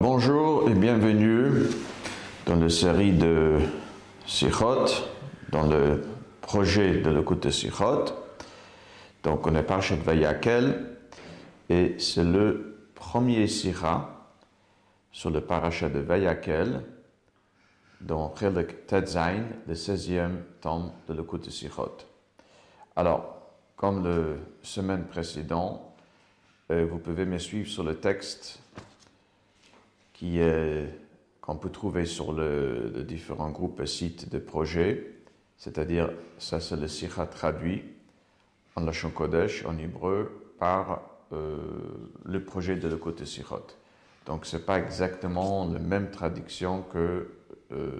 Bonjour et bienvenue dans la série de Sichot, dans le projet de l'écoute de Sichot. Donc on est Parchet Vayakel et c'est le premier Sira sur le parachat de Vayakel dans Chelik Tetzain, le 16e tome de l'écoute Sichot. Alors, comme la semaine précédente, euh, vous pouvez me suivre sur le texte qui qu'on peut trouver sur le, différents groupes et sites de projets, c'est-à-dire ça c'est le Sikha traduit en Lachon Kodesh, en hébreu, par euh, le projet de le côté Sichot. Donc c'est pas exactement la même traduction que euh,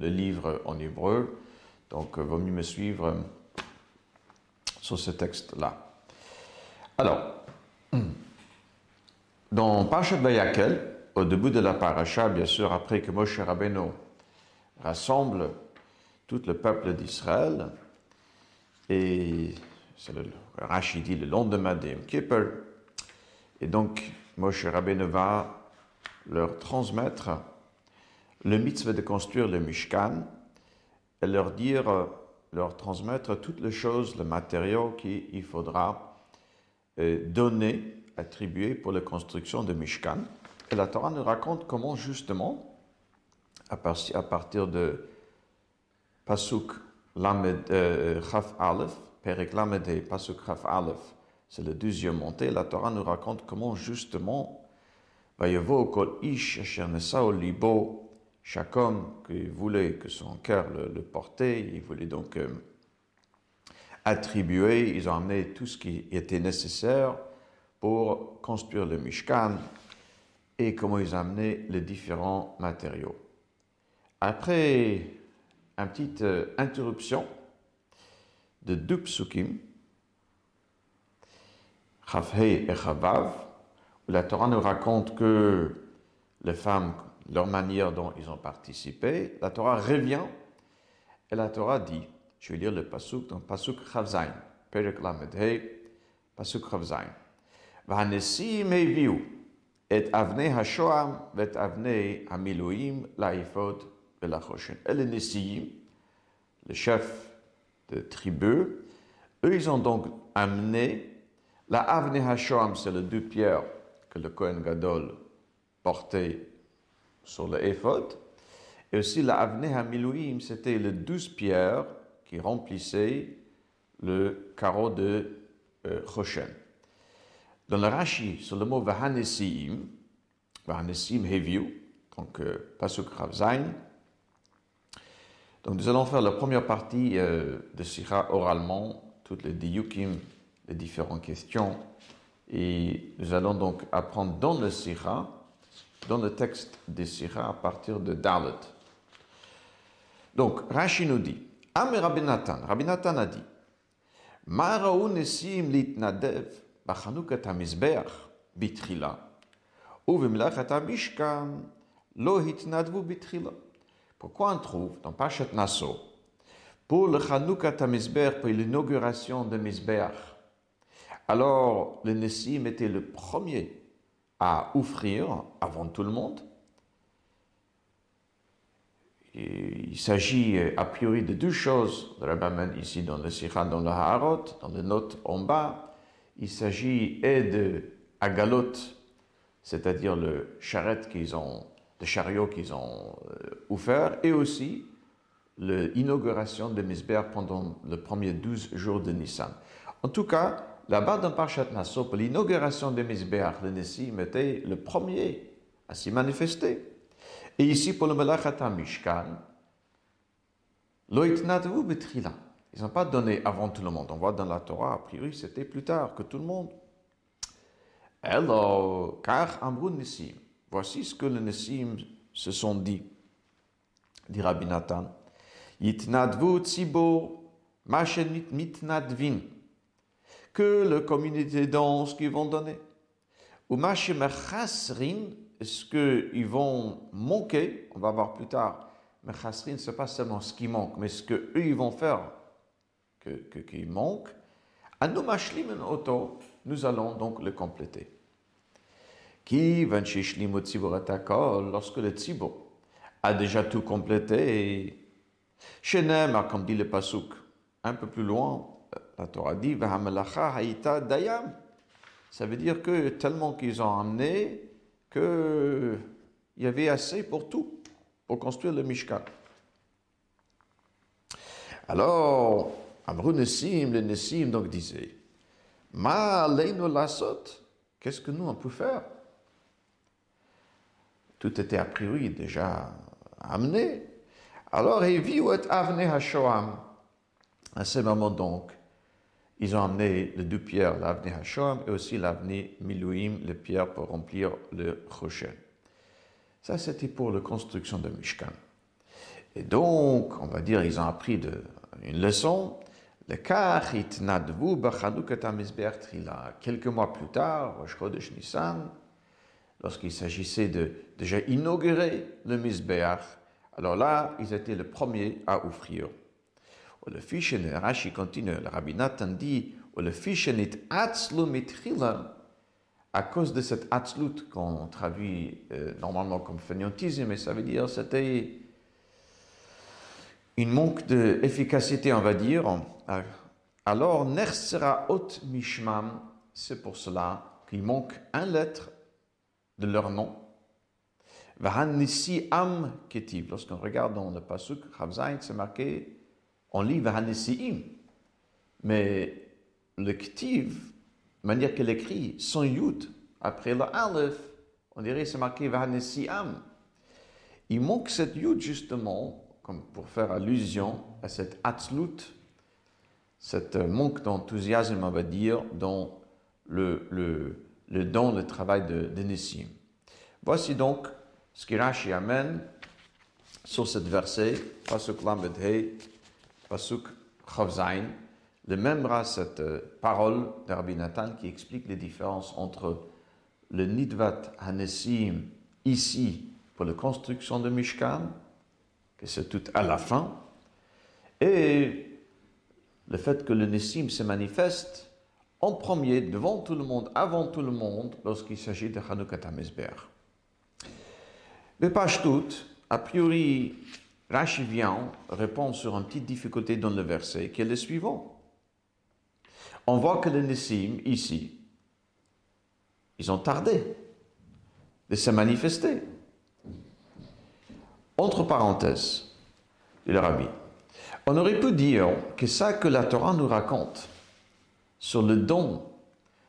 le, livre en hébreu, donc vaut mieux me suivre sur ce texte-là. Alors, dans Parashat Vayakel, au début de la paracha, bien sûr, après que Moshe Rabbeinu rassemble tout le peuple d'Israël, et c'est le le lendemain de Yom Kippur, et donc Moshe Rabbeinu va leur transmettre le mitzvah de construire le Mishkan et leur dire, leur transmettre toutes les choses, le matériau qu'il faudra euh, donner attribué pour la construction de Mishkan. Et la Torah nous raconte comment justement, à, partir de Pasuk Lamed euh, Chaf Aleph, Perek Lamed et Pasuk Chaf Aleph, c'est le deuxième montée, la Torah nous raconte comment justement, chaque homme qui voulait que son cœur le, portait, il voulait donc euh, attribuer, ils ont amené tout ce qui était nécessaire pour construire le Mishkan et comment ils amenaient les différents matériaux. Après une petite euh, interruption de deux psukim, Chavhei et Chavav, où la Torah nous raconte que les femmes, leur manière dont ils ont participé, la Torah revient et la Torah dit, je vais lire le pasuk dans pasuk Chavzain, Perek Lamed Pasuk Chavzain. Vahanesim Eviu, et avnei hashoam et avnei hamiloim laifod velachoshen. Et les Nessiyim, les chefs de tribus, eux, ils ont donc amené la avnei hashoam, c'est les deux pierres que le Kohen Gadol portait sur le éphod, et aussi la avnei hamiloim, c'était les douze pierres qui remplissaient le carreau de euh, dans le Rashi, sur le mot Vahanesiim, Vahanesiim Heviu, donc euh, Pasuk Ravzain. Donc nous allons faire la première partie euh, de Sira oralement, toutes les diyukim, les différentes questions. Et nous allons donc apprendre dans le Sira, dans le texte des Sira, à partir de Dalet. Donc, Rashi nous dit, Am Rabbi Nathan, Rabbi Nathan a dit, Maraou Nesim Litnadev, בחנוכת המזבח בתחילה, ובמלאכת המשכן לא התנדבו בתחילה. Pourquoi on trouve dans Pachat Nassau, pour le Chanukah Tamizber, pour l'inauguration de Mizbeach, alors le Nessim était le premier à offrir avant tout le monde. Et il s'agit a priori de deux choses, le Rabbaman ici dans le Sikha, dans le Harot, dans le note en bas, il s'agit et de Agalot, c'est-à-dire le charrette qu'ils ont, le chariot qu'ils ont euh, offert, et aussi l'inauguration de Misber pendant le premier 12 jours de Nissan. En tout cas, là-bas dans Parchat Nassau, pour l'inauguration de Misber, le Nessim était le premier à s'y manifester. Et ici, pour le Melachat Mishkan, Loitnatvu betrila. Ils n'ont pas donné avant tout le monde. On voit dans la Torah, a priori, c'était plus tard que tout le monde. Alors, car Amrun Nissim, voici ce que les Nissim se sont dit, dit Rabbi Nathan. Yitnadvu tzibur, machenit mitnadvin, que la communauté danse qu'ils vont donner. Ou machemechasrin, ce qu'ils vont manquer, on va voir plus tard, mechasrin, c'est pas seulement ce qui manque, mais ce qu'eux, ils vont faire que, qui manque, nous allons donc le compléter. Qui lorsque le tzibur a déjà tout complété, chez comme dit le Pasuk, un peu plus loin, la Torah dit dayam. Ça veut dire que tellement qu'ils ont amené qu'il y avait assez pour tout, pour construire le Mishkan. Alors, Amrou Nessim, le Nessim donc disait, Ma lasot, qu'est-ce que nous on peut faire? Tout était a priori déjà amené. Alors, et et avne hashoam. À ce moment donc, ils ont amené les deux pierres, l'avenir Hashem et aussi l'avenir Milouim, les pierres pour remplir le rocher. Ça, c'était pour la construction de Mishkan. Et donc, on va dire, ils ont appris une leçon. Quelques mois plus tard, lorsqu'il s'agissait de déjà inaugurer le Mizbeach, alors là, ils étaient les premiers à offrir le Fishen, Rashi continue, le Rabbi Nathan dit, le mitchila, à cause de cette atzlut qu'on traduit euh, normalement comme fainéantisme, mais ça veut dire c'était une manque d'efficacité, on va dire. Alors, nersera ot mishmam, c'est pour cela qu'il manque un lettre de leur nom. Vahanisi am ketiv. Lorsqu'on regarde dans le pasuk, Chavzain, c'est marqué on lit Vahanesiim. Mais le Ktiv, manière qu'elle écrit, sans Yud, après le Aleph, on dirait c'est marqué Vahanesiam. Il manque cette Yud justement, comme pour faire allusion à cette Atzlut, cette manque d'enthousiasme, on va dire, dans le, le, don, le travail de, de Nessim. Voici donc ce que Rashi amène sur ce verset, Pasuk Lamed Pasuk Chavzain, le même à cette euh, parole de Rabbi Nathan qui explique les différences entre le Nidvat Hanesim ici pour la construction de Mishkan, que c'est tout à la fin, et le fait que le Nessim se manifeste en premier, devant tout le monde, avant tout le monde, lorsqu'il s'agit de Hanoukat HaMezber. Mais pas tout, a priori, Rashi vient répondre sur une petite difficulté dans le verset qui est le suivant. On voit que les Nessim, ici, ils ont tardé de se manifester. Entre parenthèses, dit le rabbi, on aurait pu dire que ça que la Torah nous raconte sur le don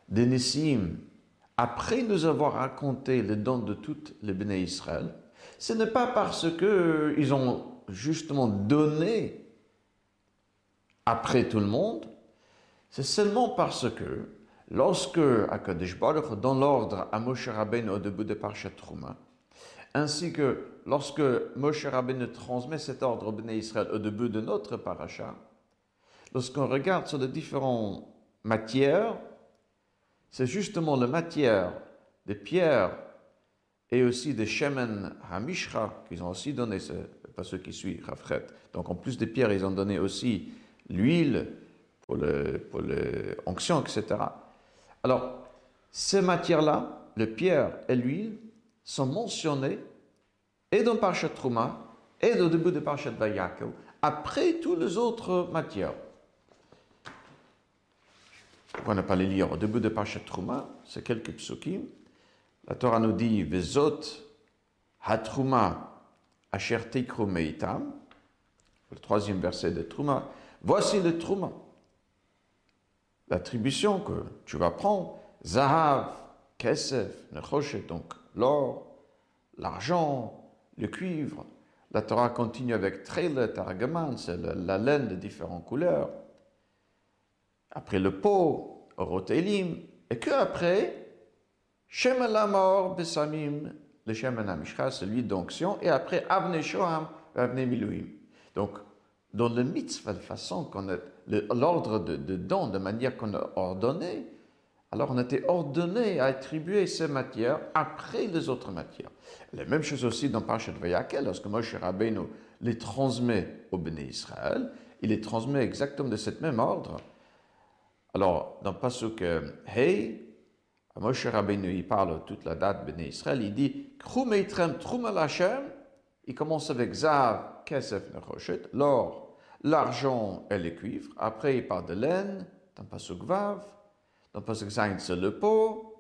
des Nessim, après nous avoir raconté le don de toutes les béné Israël, ce n'est pas parce qu'ils ont justement donné après tout le monde, c'est seulement parce que lorsque Akadosh Baruch dans l'ordre à Moshe Rabbeinu au début de Parashat Trouma, ainsi que lorsque Moshe Rabbeinu transmet cet ordre au Bnei Israël au début de notre parasha, lorsqu'on regarde sur les différentes matières, c'est justement la matière des pierres et aussi des Shemen Hamishra qu'ils ont aussi donné, pas ceux qui suivent Rafret. Donc en plus des pierres, ils ont donné aussi l'huile pour l'onction, pour etc. Alors, ces matières-là, le pierre et l'huile, sont mentionnées et dans Parashat Trouma et au début de Parashat Vayakel, après toutes les autres matières. On n'a pas les lire au début de Parashat Trouma, c'est quelques psukim. La Torah nous dit Vezot Hatrouma Asher Meitam, le troisième verset de Trouma, voici le Trouma. L'attribution que tu vas prendre, Zahav, Kesef, Nechoshet, donc l'or, l'argent, le cuivre. La Torah continue avec Treilet, Argaman, c'est la, laine de différentes couleurs. Après le pot, Orotelim, et que après, Shem Lamor, Besamim, le Shemen HaMishcha, c'est l'huile d'onction, et après Avne Shoham, Avne Milouim. Donc, dans le mitzvah, de façon qu'on a, l'ordre de, de don, de manière qu'on a ordonné, alors on était ordonné à attribuer ces matières après les autres matières. La même chose aussi dans Parashat Vayakel, lorsque Moshe Rabbeinu les transmet au Béné Israël, il les transmet exactement de cet même ordre. Alors, dans Pasuk Hey, Moshe Rabbeinu, il parle toute la date Béné Israël, il dit Krumeitrem Trum Hashem. Il commence avec Zav, Kesef, Nechoshet, l'or, l'argent et le cuivre. Après, il parle de laine, dans Pasuk Vav. Dans Pasuk Zain, c'est le pot.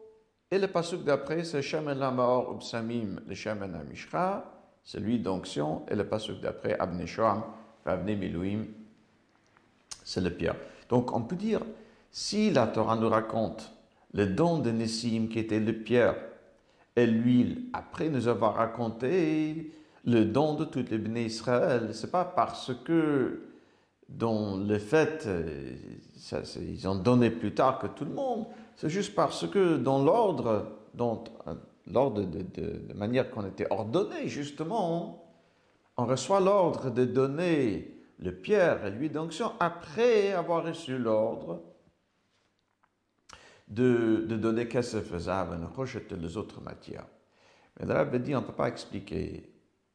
Et le Pasuk d'après, c'est Shemen Lamor Ubsamim, le Shemen Amishra, celui d'onction. Et le Pasuk d'après, Abne Shoam, Abne Milouim, c'est le pierre. Donc, on peut dire, si la Torah nous raconte le don de Nessim qui était le pierre et l'huile, après nous avoir raconté le don de toutes les béné Israël, c'est pas parce que dans le fait, euh, ils ont donné plus tard que tout le monde, c'est juste parce que dans l'ordre, dans l'ordre de, manière qu'on était ordonné, justement, on reçoit l'ordre de donner le pierre et l'huile d'onction après avoir reçu l'ordre de, de donner Kesef Zav et les autres matières. Mais le Rabbi dit on ne peut pas expliquer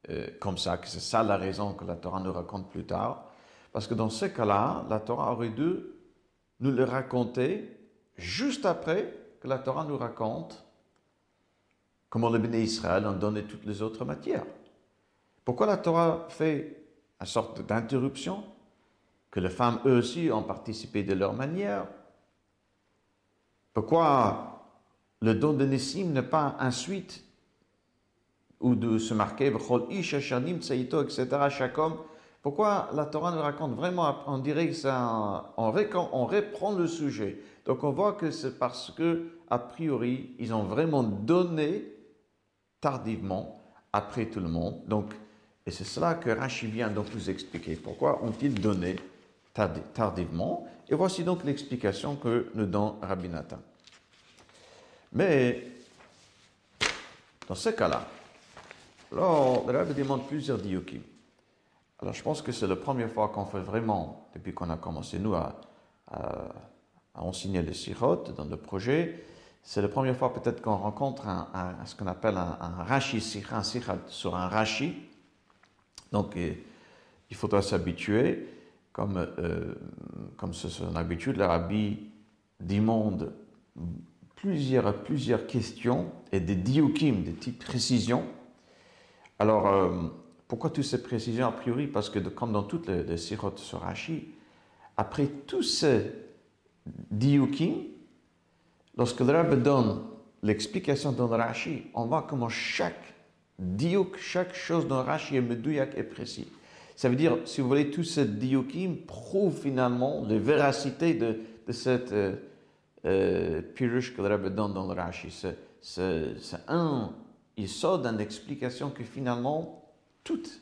euh, comme ça que c'est ça la raison que la Torah nous raconte plus tard. Parce que dans ce cas-là, la Torah aurait dû nous le raconter juste après que la Torah nous raconte comment le béné Israël ont donné toutes les autres matières. Pourquoi la Torah fait une sorte d'interruption Que les femmes, eux aussi, ont participé de leur manière? Pourquoi le don de Nessim n'est pas ensuite ou de se marquer etc. chaque homme pourquoi la Torah nous raconte vraiment, on dirait que on, reprend le sujet. Donc on voit que c'est parce que, a priori, ils ont vraiment donné tardivement, après tout le monde. Donc, et c'est cela que Rashi vient donc nous expliquer. Pourquoi ont-ils donné tardivement? Et voici donc l'explication que nous donne Rabbi Nathan. Mais, dans ce cas-là, alors, le Rabbi demande plusieurs diukim. Alors, je pense que c'est la première fois qu'on fait vraiment, depuis qu'on a commencé, nous, à, à, enseigner le sirot dans le projet, c'est la première fois peut-être qu'on rencontre ce qu'on appelle un, un rashi un sur un rashi. Donc, il faudra s'habituer, comme, euh, comme c'est son habitude, le rabbi demande plusieurs, plusieurs questions et des diukim, des petites précisions. Alors, euh, pourquoi toutes ces précisions a priori? Parce que comme dans toutes les, les sirotes sur Rashi, après tous ces diukim, lorsque le Rabbi donne l'explication dans Rashi, on voit comment chaque diuk, chaque chose dans Rashi est medouyak et précis. Ça veut dire, si vous voulez, tous ces diukim prouvent finalement la véracité de, cette euh, euh, pirush que le Rebbe donne dans le Rashi. C'est un, il sort d'une explication que finalement, toutes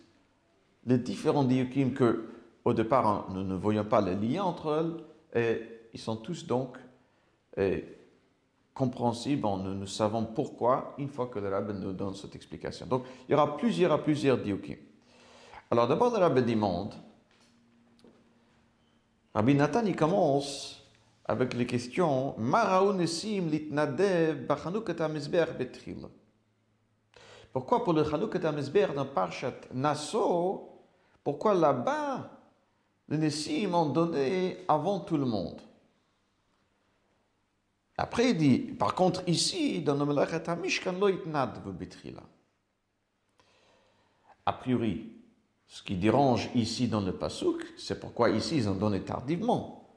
les différents diukim que, au départ, nous ne voyons pas les liens entre eux, et ils sont tous donc compréhensibles, nous, savons pourquoi, une fois que le Rebbe nous donne cette explication. Donc, il y aura plusieurs plusieurs diukim. Alors, d'abord, le Rebbe demande, Rabbi Nathan, il commence avec les questions Pourquoi pour le Chanukot HaMizber dans Parshat Nassau, pourquoi là-bas les Nessim ont donné avant tout le monde? Après il dit, par contre ici, dans le Melachet HaMishkan lo betrila. A priori, ce qui dérange ici dans le Pasuk, c'est pourquoi ici ils ont donné tardivement.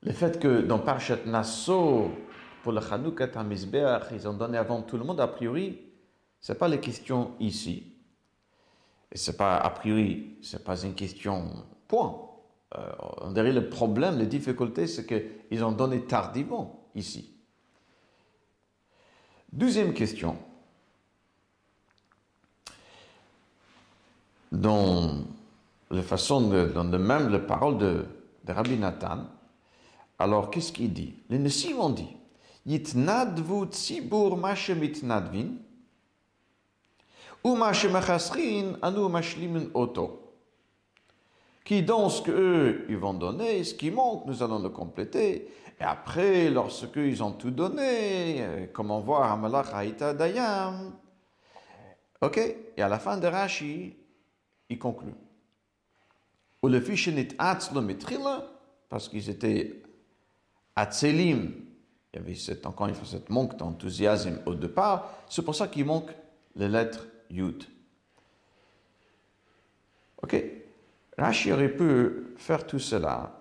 Le fait que dans Parchat Nassau, pour le Chanukah HaMizbeach, ils ont donné avant tout le monde, a priori, ce n'est pas la question ici. Et c'est pas, a priori, ce n'est pas une question point. Euh, on dirait le problème, la difficulté, c'est qu'ils ont donné tardivement ici. Deuxième question. Dans la façon, de, dans le même la parole de, Rabbi Nathan, alors, qu'est-ce qu'il dit? Les Nessim ont dit Yitnadvu tzibur mashe mitnadvin, Qui dans ce qu'eux, ils vont donner, ce qui manque, nous allons le compléter. Et après, lorsqu'ils ont tout donné, comme on voit à Haïta Dayam, ok, et à la fin de Rashi, il conclut. Ou le fiche nit parce qu'ils étaient Atzelim, il y avait cette, encore une fois cette manque d'enthousiasme au départ. C'est pour ça qu'il manque les lettres Yud. Ok, Rashi aurait pu faire tout cela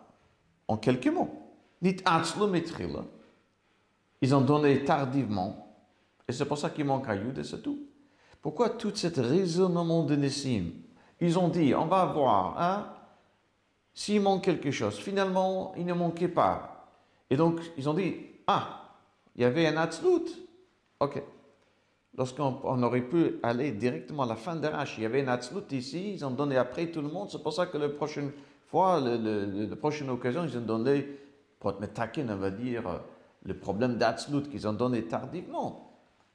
en quelques mots. Ils ont donné tardivement, et c'est pour ça qu'il manque à Yud et c'est tout. Pourquoi tout ce raisonnement de Nessim? Ils ont dit, on va voir, hein, s'il manque quelque chose. Finalement, il ne manquait pas. Et donc, ils ont dit, ah, il y avait un Atzlut. Ok. Lorsqu'on aurait pu aller directement à la fin de Rashi, il y avait un Atzlut ici, ils ont donné après tout le monde. C'est pour ça que la prochaine fois, la prochaine occasion, ils ont donné, taquin, on va dire, le problème d'Atzlut qu'ils ont donné tardivement.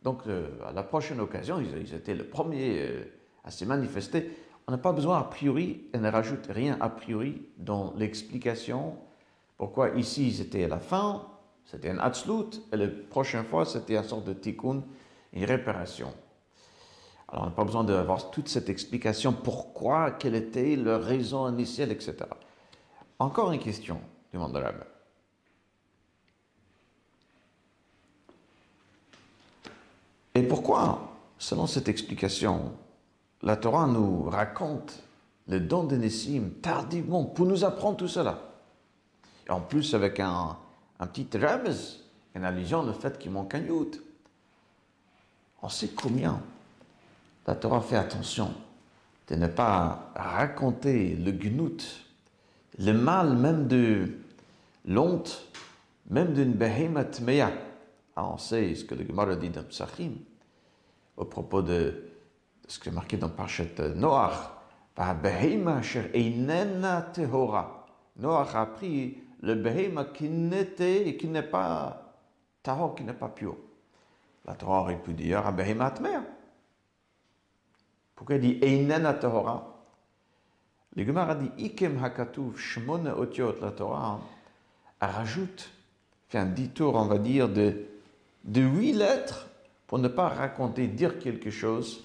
Donc, euh, à la prochaine occasion, ils, étaient les premiers euh, à se manifester. On n'a pas besoin a priori, elle ne rajoute rien a priori dans l'explication pourquoi ici c'était à la fin, c'était un atzlut, et la prochaine fois c'était une sorte de tikkun, une réparation. Alors on n'a pas besoin d'avoir toute cette explication pourquoi, quelle était leur raison initiale, etc. Encore une question, demande rabbin. Et pourquoi, selon cette explication, la Torah nous raconte le don de Nessim tardivement pour nous apprendre tout cela? Et en plus, avec un, petit remez, une allusion le fait qu'il manque un yud. On sait combien la Torah fait attention de ne pas raconter le gnout, le mal même de l'honte, même d'une behemoth meya. Ah, on sait ce que le Gemara dit dans Psachim, au propos de ce qui est marqué dans Parchet Noach, Noach a pris le behema qui n'était et qui n'est pas tahor, qui n'est pas pur. La Torah aurait pu dire behema atmer. Pourquoi il dit Einena tahora Le Gemara dit Ikem hakatuv shmone otiot. La Torah rajoute, fait un détour, on va dire, de, de huit lettres pour ne pas raconter, dire quelque chose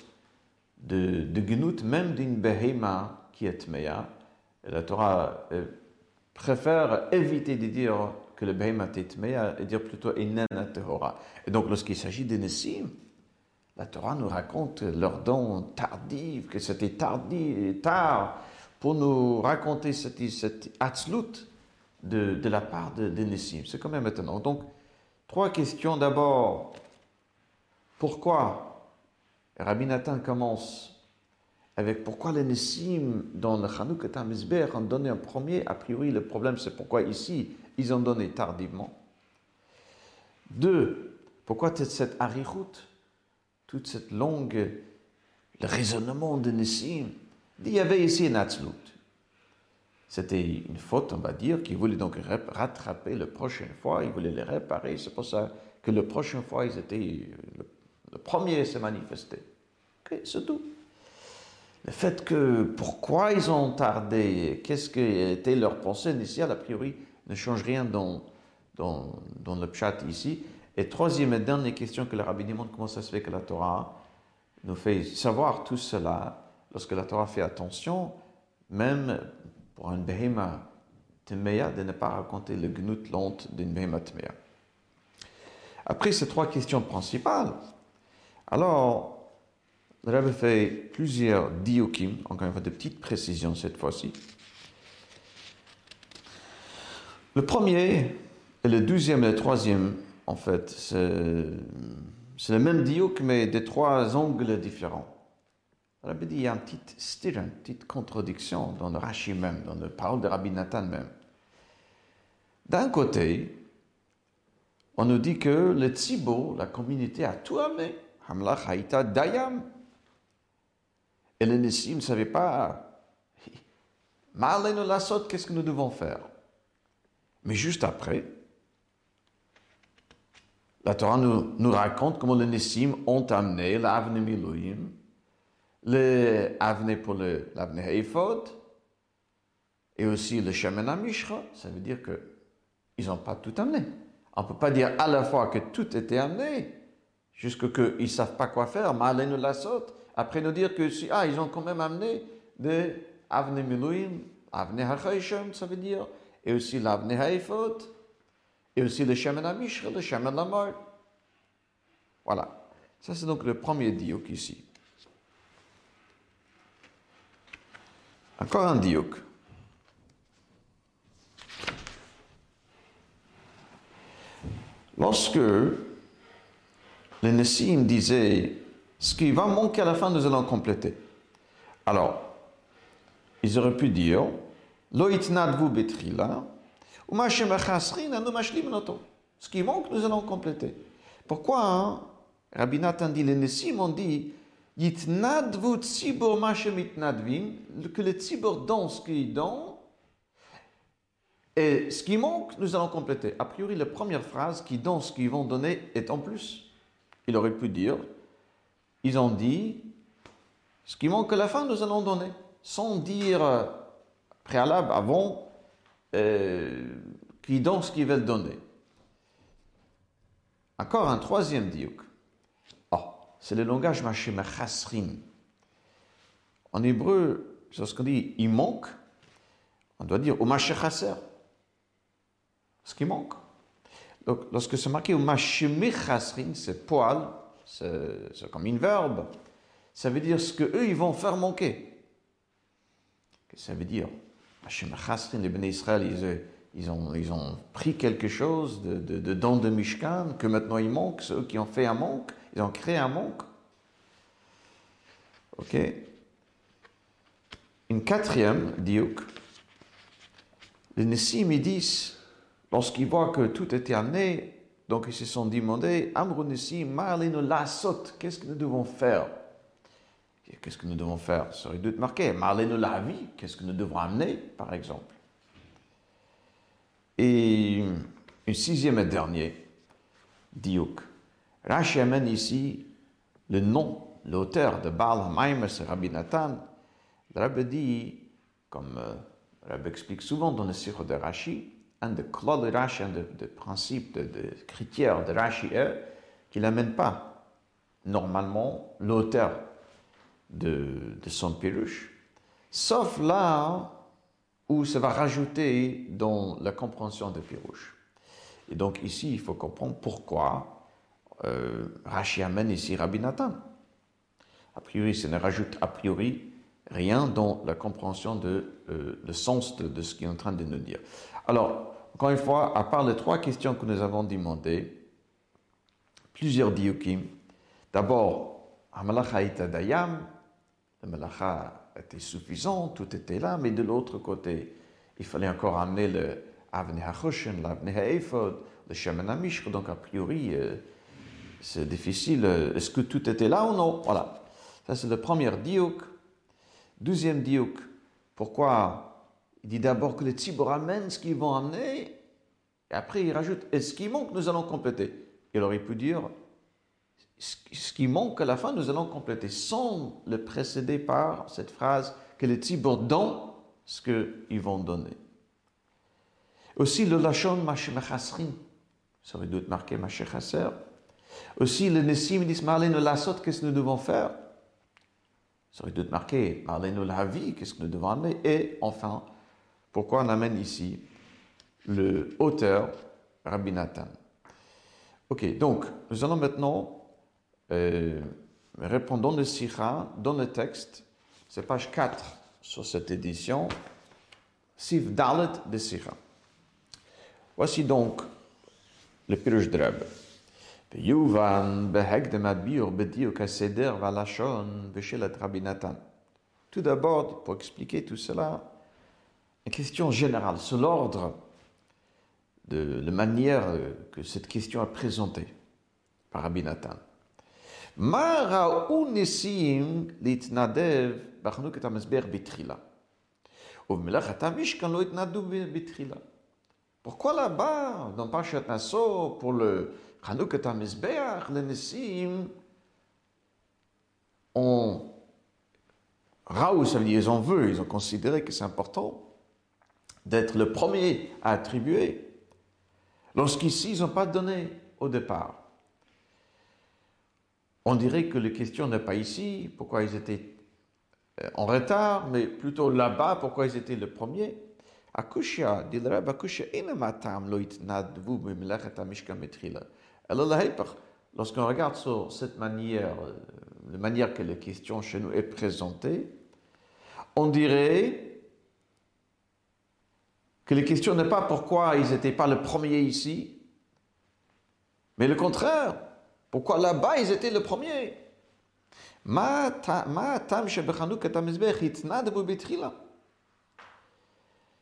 de, de gnut, même d'une behema qui est meya. La Torah euh, préfère éviter de dire que le behema est meya et dire plutôt inena tehora. Et donc, lorsqu'il s'agit des Nessim, la Torah nous raconte leur don tardif, que c'était tardif, tard, pour nous raconter cette, cette de, de la part des de Nessim. C'est quand même étonnant. Donc, trois questions. D'abord, pourquoi Rabbi Nathan commence avec pourquoi les Nessim dans le Chanukah Mizber ont donné un premier, a priori le problème c'est pourquoi ici ils ont donné tardivement. Deux, pourquoi cette arichut, toute cette longue, raisonnement de Nessim, il y avait ici un Atzlut. C'était une faute, on va dire, qu'il voulait donc rattraper la prochaine fois, il voulait les réparer. C'est pour ça que la prochaine fois, ils étaient le, premier à se manifester c'est tout. Le fait que pourquoi ils ont tardé, qu'est-ce qui était leur pensée initiale, a priori, ne change rien dans, dans, dans le chat ici. Et troisième et dernière question que le rabbi demande, comment ça se fait que la Torah nous fait savoir tout cela lorsque la Torah fait attention, même pour un behema temeya, de ne pas raconter le gnut lente d'une behema temeya. Après ces trois questions principales, alors le Rebbe fait plusieurs diokim, encore une fois de petites précisions cette fois-ci. Le premier et le deuxième et le troisième, en fait, c'est le même diok, mais de trois angles différents. Rebbe dit qu'il y a une petite style, une petite contradiction dans le Rashi même, dans la parole de Rabbi Nathan même. D'un côté, on nous dit que le Tzibo, la communauté, a tout amené. Hamlach haïta dayam. Et les Nessim ne savaient pas, Malenu la saute, qu'est-ce que nous devons faire? Mais juste après, la Torah nous, nous raconte comment les Nessim ont amené l'avenir Milouim, l'avenir pour l'avenir Ephod, et aussi le Shemen Mishra. Ça veut dire qu'ils n'ont pas tout amené. On ne peut pas dire à la fois que tout était amené, jusqu'à qu'ils ne savent pas quoi faire, Malenu la saute. Après nous dire que ah, ils ont quand même amené de Avne Miluim, Avne HaChayshem, ça veut dire, et aussi l'Avne Haïfot, et aussi le Shemen Amishra, le Shemen Lamor. Voilà. Ça, c'est donc le premier diouk ici. Encore un diouk. Lorsque les Nessim disaient ce qui va manquer à la fin, nous allons compléter. Alors, ils auraient pu dire Betrila, ce qui manque, nous allons compléter. Pourquoi hein? Rabbi Nathan dit, les Nessim ont dit Yitnadvu tzibur itnadvim, que le tzibur donne ce qu'il donne, et ce qui manque, nous allons compléter. A priori, la première phrase qui donne ce qu'ils vont donner est en plus. Il aurait pu dire ils ont dit ce qui manque à la fin, nous allons donner, sans dire préalable avant euh, qui donnent ce qu'ils veulent donner. Encore un troisième diouk. Oh, c'est le langage machemachasrim. En hébreu, lorsqu'on dit il manque, on doit dire au machechaser. Ce qui manque. Lorsque c'est marqué au machemachasrim, c'est poil, c'est comme une verbe. Ça veut dire ce qu'eux, ils vont faire manquer. Que ça veut dire? Les béné Israël, ils, ont, ils ont pris quelque chose de, de, de de Mishkan, que maintenant il manque, ceux qui ont fait un manque, ils ont créé un manque. Ok Une quatrième diouk. Les Nessim, ils disent, lorsqu'ils voient que tout était amené, donc ils se sont demandé, Amrunissi, Marlino Lasot, qu'est-ce que nous devons faire? Qu'est-ce que nous devons faire Ça aurait dû être marqué. Marleno la vie, qu'est-ce que nous devons amener, par exemple Et une sixième et dernier, Diouk. Rashi amène ici le nom, l'auteur de Baal Hamaim, c'est Rabbi Nathan. Le Rabbi dit, comme euh, le Rabbi explique souvent dans le Siro de Rashi, un des de Rashi, un des principes, de, critères de Rashi est qu'il n'amène pas normalement l'auteur de, son pirush, sauf là où ça va rajouter dans la compréhension de pirush. Et donc ici, il faut comprendre pourquoi euh, Rashi amène ici Rabbi Nathan. A priori, ça ne rajoute a priori rien dans la compréhension de euh, le sens de, ce qu'il est en train de nous dire. Alors, encore une fois, à part les trois questions que nous avons demandées, plusieurs diukim. D'abord, Hamalacha Dayam, le malacha était suffisant, tout était là, mais de l'autre côté, il fallait encore amener le Avne HaChoshen, l'Avne HaEphod, le Shemen HaMishre, donc a priori, euh, c'est difficile. Est-ce que tout était là ou non? Voilà. Ça, c'est le premier diouk. Deuxième diouk, pourquoi? Il dit d'abord que les tzibor amènent ce qu'ils vont amener, et après il rajoute, et ce qui manque, nous allons compléter. Il aurait pu dire, ce qui manque à la fin, nous allons compléter, sans le précéder par cette phrase que les tzibor donnent ce qu'ils vont donner. Aussi le lachon machemachasrin, ça dû être marqué machechaser. Aussi le nessim disent marlène lasot, qu'est-ce que nous devons faire? Ça aurait dû être marqué marlène la vie, qu'est-ce que nous devons amener? Et enfin, pourquoi on amène ici le auteur, Rabbi Nathan Ok, donc nous allons maintenant euh, répondre dans le Sikha, dans le texte, c'est page 4 sur cette édition, Sif Dalet de Sikha. Voici donc le Pirush de. Tout d'abord, pour expliquer tout cela, une question générale, sur l'ordre de la manière que cette question est présentée par Rabbi Nathan. Pourquoi là-bas, dans Pachat Nassau, pour le Chanukah HaMizbeach, les Nessim ont Raoult, ça veut dire ils ont vu, ils ont considéré que c'est important d'être le premier à attribuer, lorsqu'ici, ils n'ont pas donné au départ. On dirait que les questions n'est pas ici, pourquoi ils étaient euh, en retard, mais plutôt là-bas, pourquoi ils étaient les premiers. Akushia, dit le rabbin Akushia, inamatam amishkametrila. Alors la lorsqu'on regarde sur cette manière, euh, la manière que la question chez nous est présentée, on dirait que la question n'est pas pourquoi ils n'étaient pas le premier ici, mais le contraire. Pourquoi? Là-bas ils étaient le premier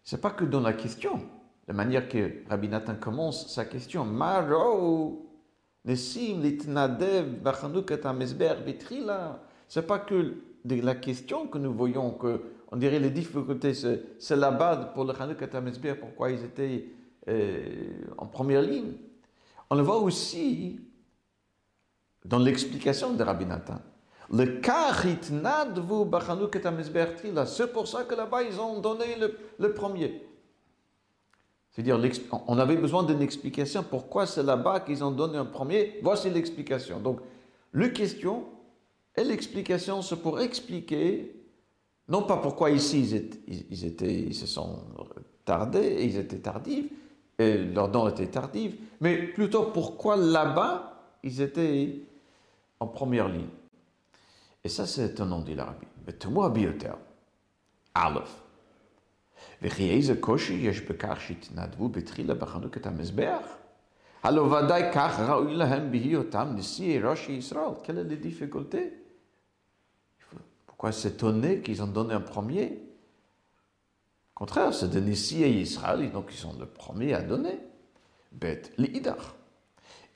c'est pas que dans la question, la manière que Rabbi Nathan commence sa question. C'est pas que de la question que nous voyons que on dirait les difficultés, c'est là-bas pour le Chanukah pourquoi ils étaient euh, en première ligne. On le voit aussi dans l'explication de Rabbi Nathan. Le c'est pour ça que là-bas ils ont donné le, premier. C'est-à-dire, on avait besoin d'une explication. Pourquoi c'est là-bas qu'ils ont donné un premier Voici l'explication. Donc, le question et l'explication, c'est pour expliquer, non pas pourquoi ici ils, étaient, ils, se sont tardés, ils étaient tardifs, et leur don était tardif, mais plutôt pourquoi là-bas ils étaient en première ligne. Et ça, c'est un nom dit l'Arabie. ותמוה ביותר, א', וכי איזה קושי יש בכך שהתנדבו בתחילה בחנוכת המזבח? הלא ודאי כך ראוי להם בהיותם נשיאי ראשי ישראל. Quelle est la difficulté? Pourquoi s'étonner qu'ils ont donné un premier? Au contraire, c'est de nisier Israël, donc ils sont le premier à donner. ב' לאידך.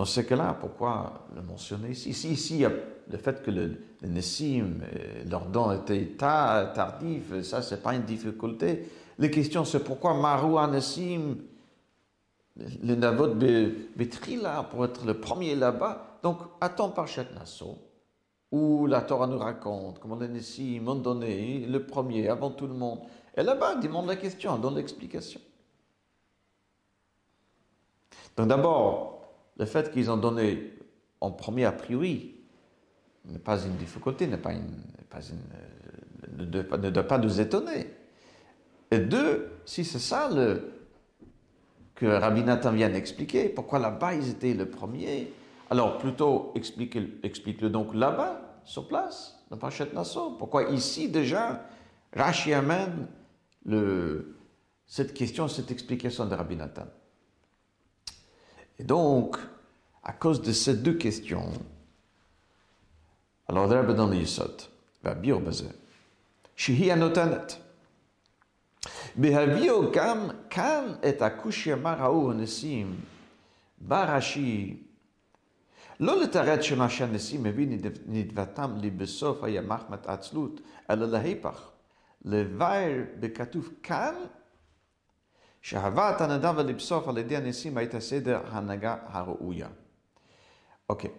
dans ce cas-là, pourquoi le mentionner ici? Ici, a le fait que le, le Nessim, leur don était tardif, ça, c'est pas une difficulté. La question, c'est pourquoi Marou Nessim, le Navot Betri là, pour être le premier là-bas. Donc, attends par Nassau, où la Torah nous raconte comment les Nessim ont donné le premier avant tout le monde. Et là-bas, demande la question, donne l'explication. Donc, d'abord, le fait qu'ils ont donné en premier a priori n'est pas une difficulté, n'est pas une, ne, doit, pas nous étonner. Et deux, si c'est ça que Rabbi Nathan vient d'expliquer, pourquoi là-bas ils étaient le premier, alors plutôt explique-le donc là-bas, sur place, dans Pachet Nassau. Pourquoi ici déjà, Rashi amène cette question, cette explication de Rabbi Nathan? Et donc, à cause de ces deux questions, alors le dans היסוד, והביאו בזה, שהיא הנותנת. בהביאו גם כאן את הקושי מה ראו הנשיאים, בא רש"י לא לתרץ שמה שהנשיא מביא נדבתם לי בסוף היה מחמת עצלות, אלא להיפך, לבאר בכתוב כאן Ok.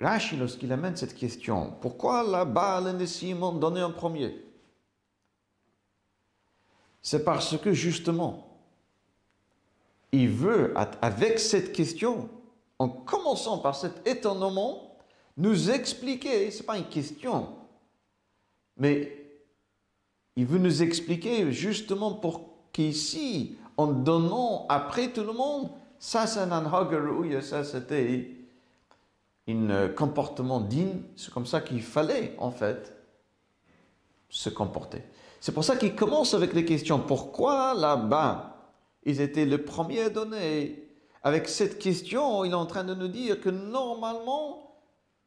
Rashi, lorsqu'il amène cette question, pourquoi là-bas les Nessim ont donné en premier C'est parce que justement, il veut, avec cette question, en commençant par cet étonnement, nous expliquer, ce n'est pas une question, mais il veut nous expliquer justement pour qu'ici, en donnant après tout le monde, ça c'est un ça c'était un comportement digne, c'est comme ça qu'il fallait en fait se comporter. C'est pour ça qu'il commence avec les questions. Pourquoi là-bas ils étaient les premiers à donner? Avec cette question, il est en train de nous dire que normalement,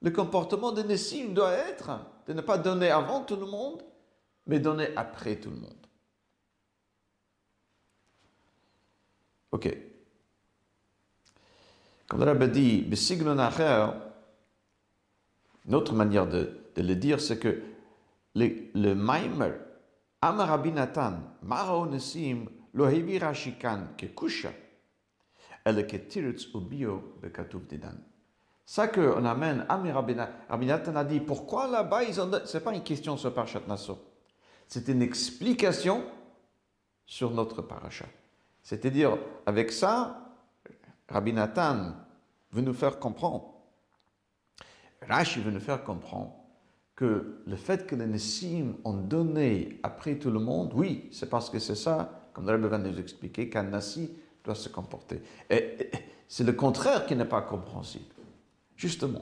le comportement de Nessim doit être de ne pas donner avant tout le monde, mais donner après tout le monde. Ok. Comme le Rabbi dit, une autre manière de, le dire, c'est que le, le Maimer, Amar Rabbi Nathan, Mara Nesim, lo hevi Rashi kan kekusha, ele ke tiritz ubio bekatuv didan. Ça qu'on amène à Rabbi Nathan a dit, pourquoi là-bas ils ont... Ce n'est pas une question sur Parashat Nassau. C'est une explication sur notre parachat. C'est-à-dire, avec ça, Rabbi Nathan veut nous faire comprendre, Rashi veut nous faire comprendre que le fait que les Nessim ont donné après tout le monde, oui, c'est parce que c'est ça, comme le Rabbi va nous expliquer, qu'un Nassi doit se comporter. Et, c'est le contraire qui n'est pas compréhensible, justement.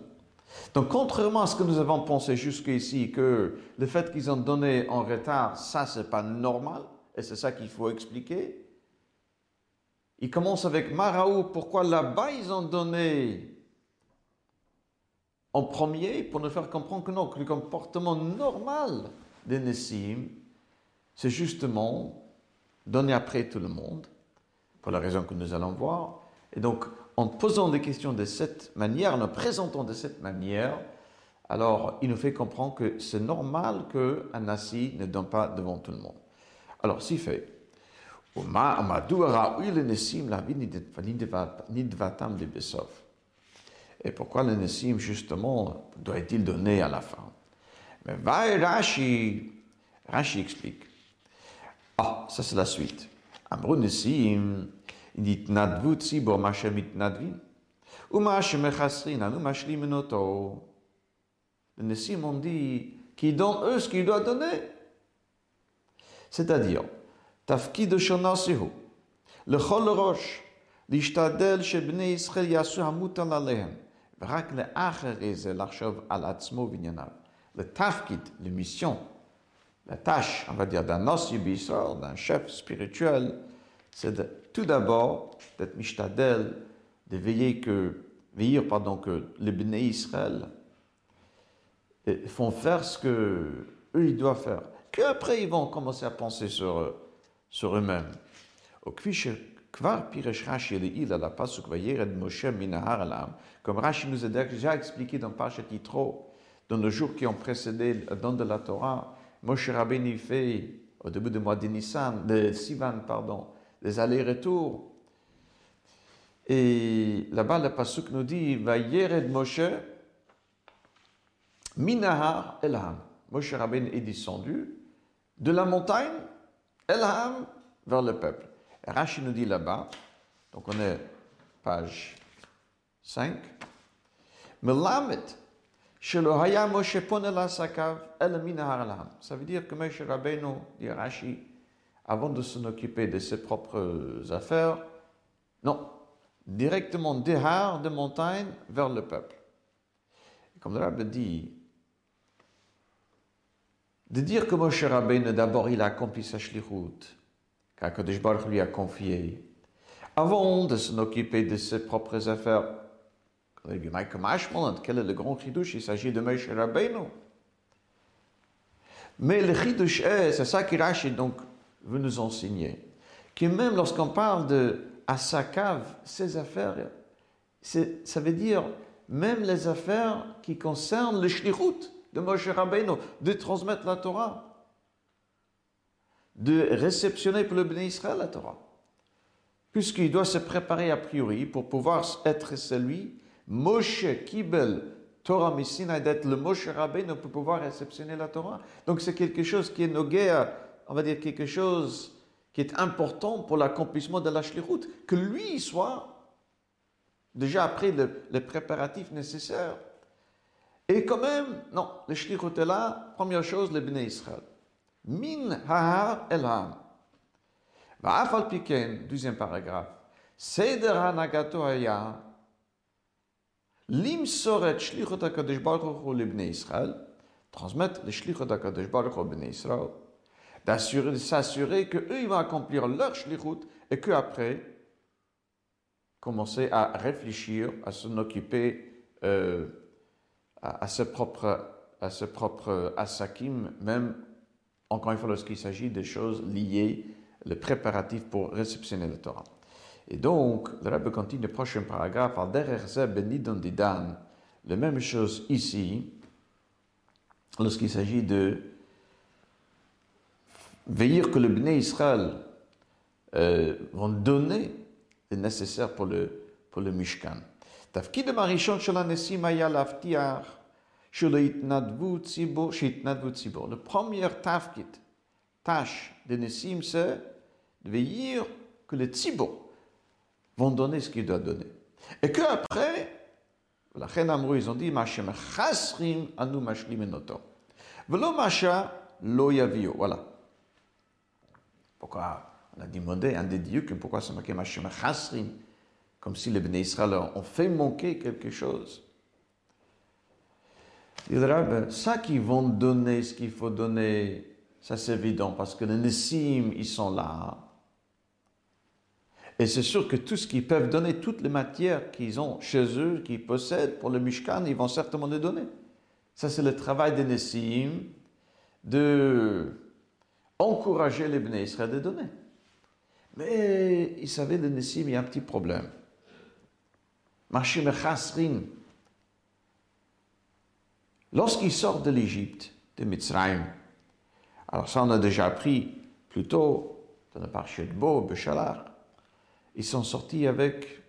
Donc, contrairement à ce que nous avons pensé jusqu'ici, que le fait qu'ils ont donné en retard, ça, c'est pas normal, et c'est ça qu'il faut expliquer. Il commence avec Maraou, pourquoi là-bas ils ont donné en premier pour nous faire comprendre que non, que le comportement normal des Nessim, c'est justement donner après tout le monde, pour la raison que nous allons voir. Et donc, en posant des questions de cette manière, en nous présentant de cette manière, alors il nous fait comprendre que c'est normal qu'un Nassi ne donne pas devant tout le monde. Alors, s'il fait, et pourquoi le Nessim, justement, doit-il donner à la fin Mais Rashi, Rashi explique. Ah, ça c'est la suite. Amrou Nessim, il dit Tnadvu tzibor machem itnadvin. Ou machem echasrin, anu mashlim menoto. Le Nessim, on dit qu'ils donnent eux ce qu'ils doivent donner. C'est-à-dire, תפקיד השונוסי הוא לכל ראש להשתדל שבני ישראל יעשו המוטל עליהם, ורק לאחרי זה לחשוב על עצמו וענייניו. לתפקיד, למיסיון, la tâche, on va dire, d'un Nossi Israël, d'un chef spirituel, c'est de, tout d'abord d'être mishtadel, de veiller que, veiller, pardon, que les Bnei Israël font faire ce que eux ils doivent faire. Qu'après ils vont commencer à penser sur, sur eux-mêmes. Comme Rashi nous a déjà expliqué dans Parashat Yitro, dans les jours qui ont précédé le don de la Torah, Moshe Rabbeinu fait, au début du mois de Nissan, de Sivan, pardon, des allers-retours. Et là-bas, le Pasuk nous dit, va Yered Moshe, Minahar Elham. Moshe Rabbeinu est descendu de la montagne, Elham, vers le peuple. Rashi nous dit là-bas, donc on est page 5, Melamet, ça veut dire que Moshe Rabbeinu, dit Rashi, avant de s'en occuper de ses propres affaires, non, directement des de montagne vers le peuple. comme le Rabbi dit, de dire que Moshe Rabbeinu, d'abord, il a accompli sa shlichut, qu'Akadosh Baruch lui a confié, avant de s'en occuper de ses propres affaires, quel est le grand chidouche? Il s'agit de Moshe Rabbeinu. Mais le chidouche est, c'est ça Rashi donc veut nous enseigner, que même lorsqu'on parle de Asakav, ses affaires, ça veut dire même les affaires qui concernent le shlichut de Moshe Rabbeinu, de transmettre la Torah, de réceptionner pour le béni Israël la Torah. Puisqu'il doit se préparer a priori pour pouvoir être celui Moshe Kibel Torah Messina d'être le Moshe Rabbeinu pour pouvoir réceptionner la Torah. Donc c'est quelque chose qui est nogué, on va dire quelque chose qui est important pour l'accomplissement de la que lui soit déjà après les préparatifs nécessaires. Et quand même, non, le shlichut est là, première chose, le béni Israël. Min ha'ar elham. Va'afal piken, deuxième paragraphe. Seder hanagato haya L'imsoret shlichot HaKadosh Baruch Hu libnei Israël, transmettre le shlichot HaKadosh Baruch Hu libnei Israël, d'assurer, de s'assurer qu'eux, ils vont accomplir leur shlichut et qu'après, commencer à réfléchir, à s'en occuper euh, à, à, ses propres, à ses propres asakim, même encore une fois lorsqu'il s'agit de choses liées, le préparatif pour réceptionner le Torah. Et donc, le Rabbi continue le prochain paragraphe, al didan, la même chose ici, lorsqu'il s'agit de veiller que le Bnei Israël euh, vont donner le nécessaire pour le, pour le Mishkan. תפקיד הראשון של הנשיאים היה להבטיח שלא יתנדבו ציבור, שיתנדבו ציבור. Le premier tafkid, tâche des Nessim, c'est de veiller que les tzibor vont donner ce qu'ils doivent donner. Et qu'après, la reine Amrou, ils ont dit, Mashem chasrim anu mashlim enoto. Velo masha lo yavio. Voilà. Pourquoi on a demandé à un des dieux que pourquoi c'est marqué Mashem chasrim comme si les Bnei Israël ont fait manquer quelque chose. Il dit, ça qu'ils vont donner ce qu'il faut donner, ça c'est évident, parce que les Nessim, ils sont là. Et c'est sûr que tout ce qu'ils peuvent donner, toutes les matières qu'ils ont chez eux, qu'ils possèdent pour le Mishkan, ils vont certainement les donner. Ça, c'est le travail des Nessim, de encourager les Bnei Israël de donner. Mais ils savaient, les Nessim, il y a un petit problème. Lorsqu'ils sortent de l'Égypte, de Mitzrayim, alors ça on a déjà appris plus tôt dans la partie de Bo, Béchalar, ils sont sortis avec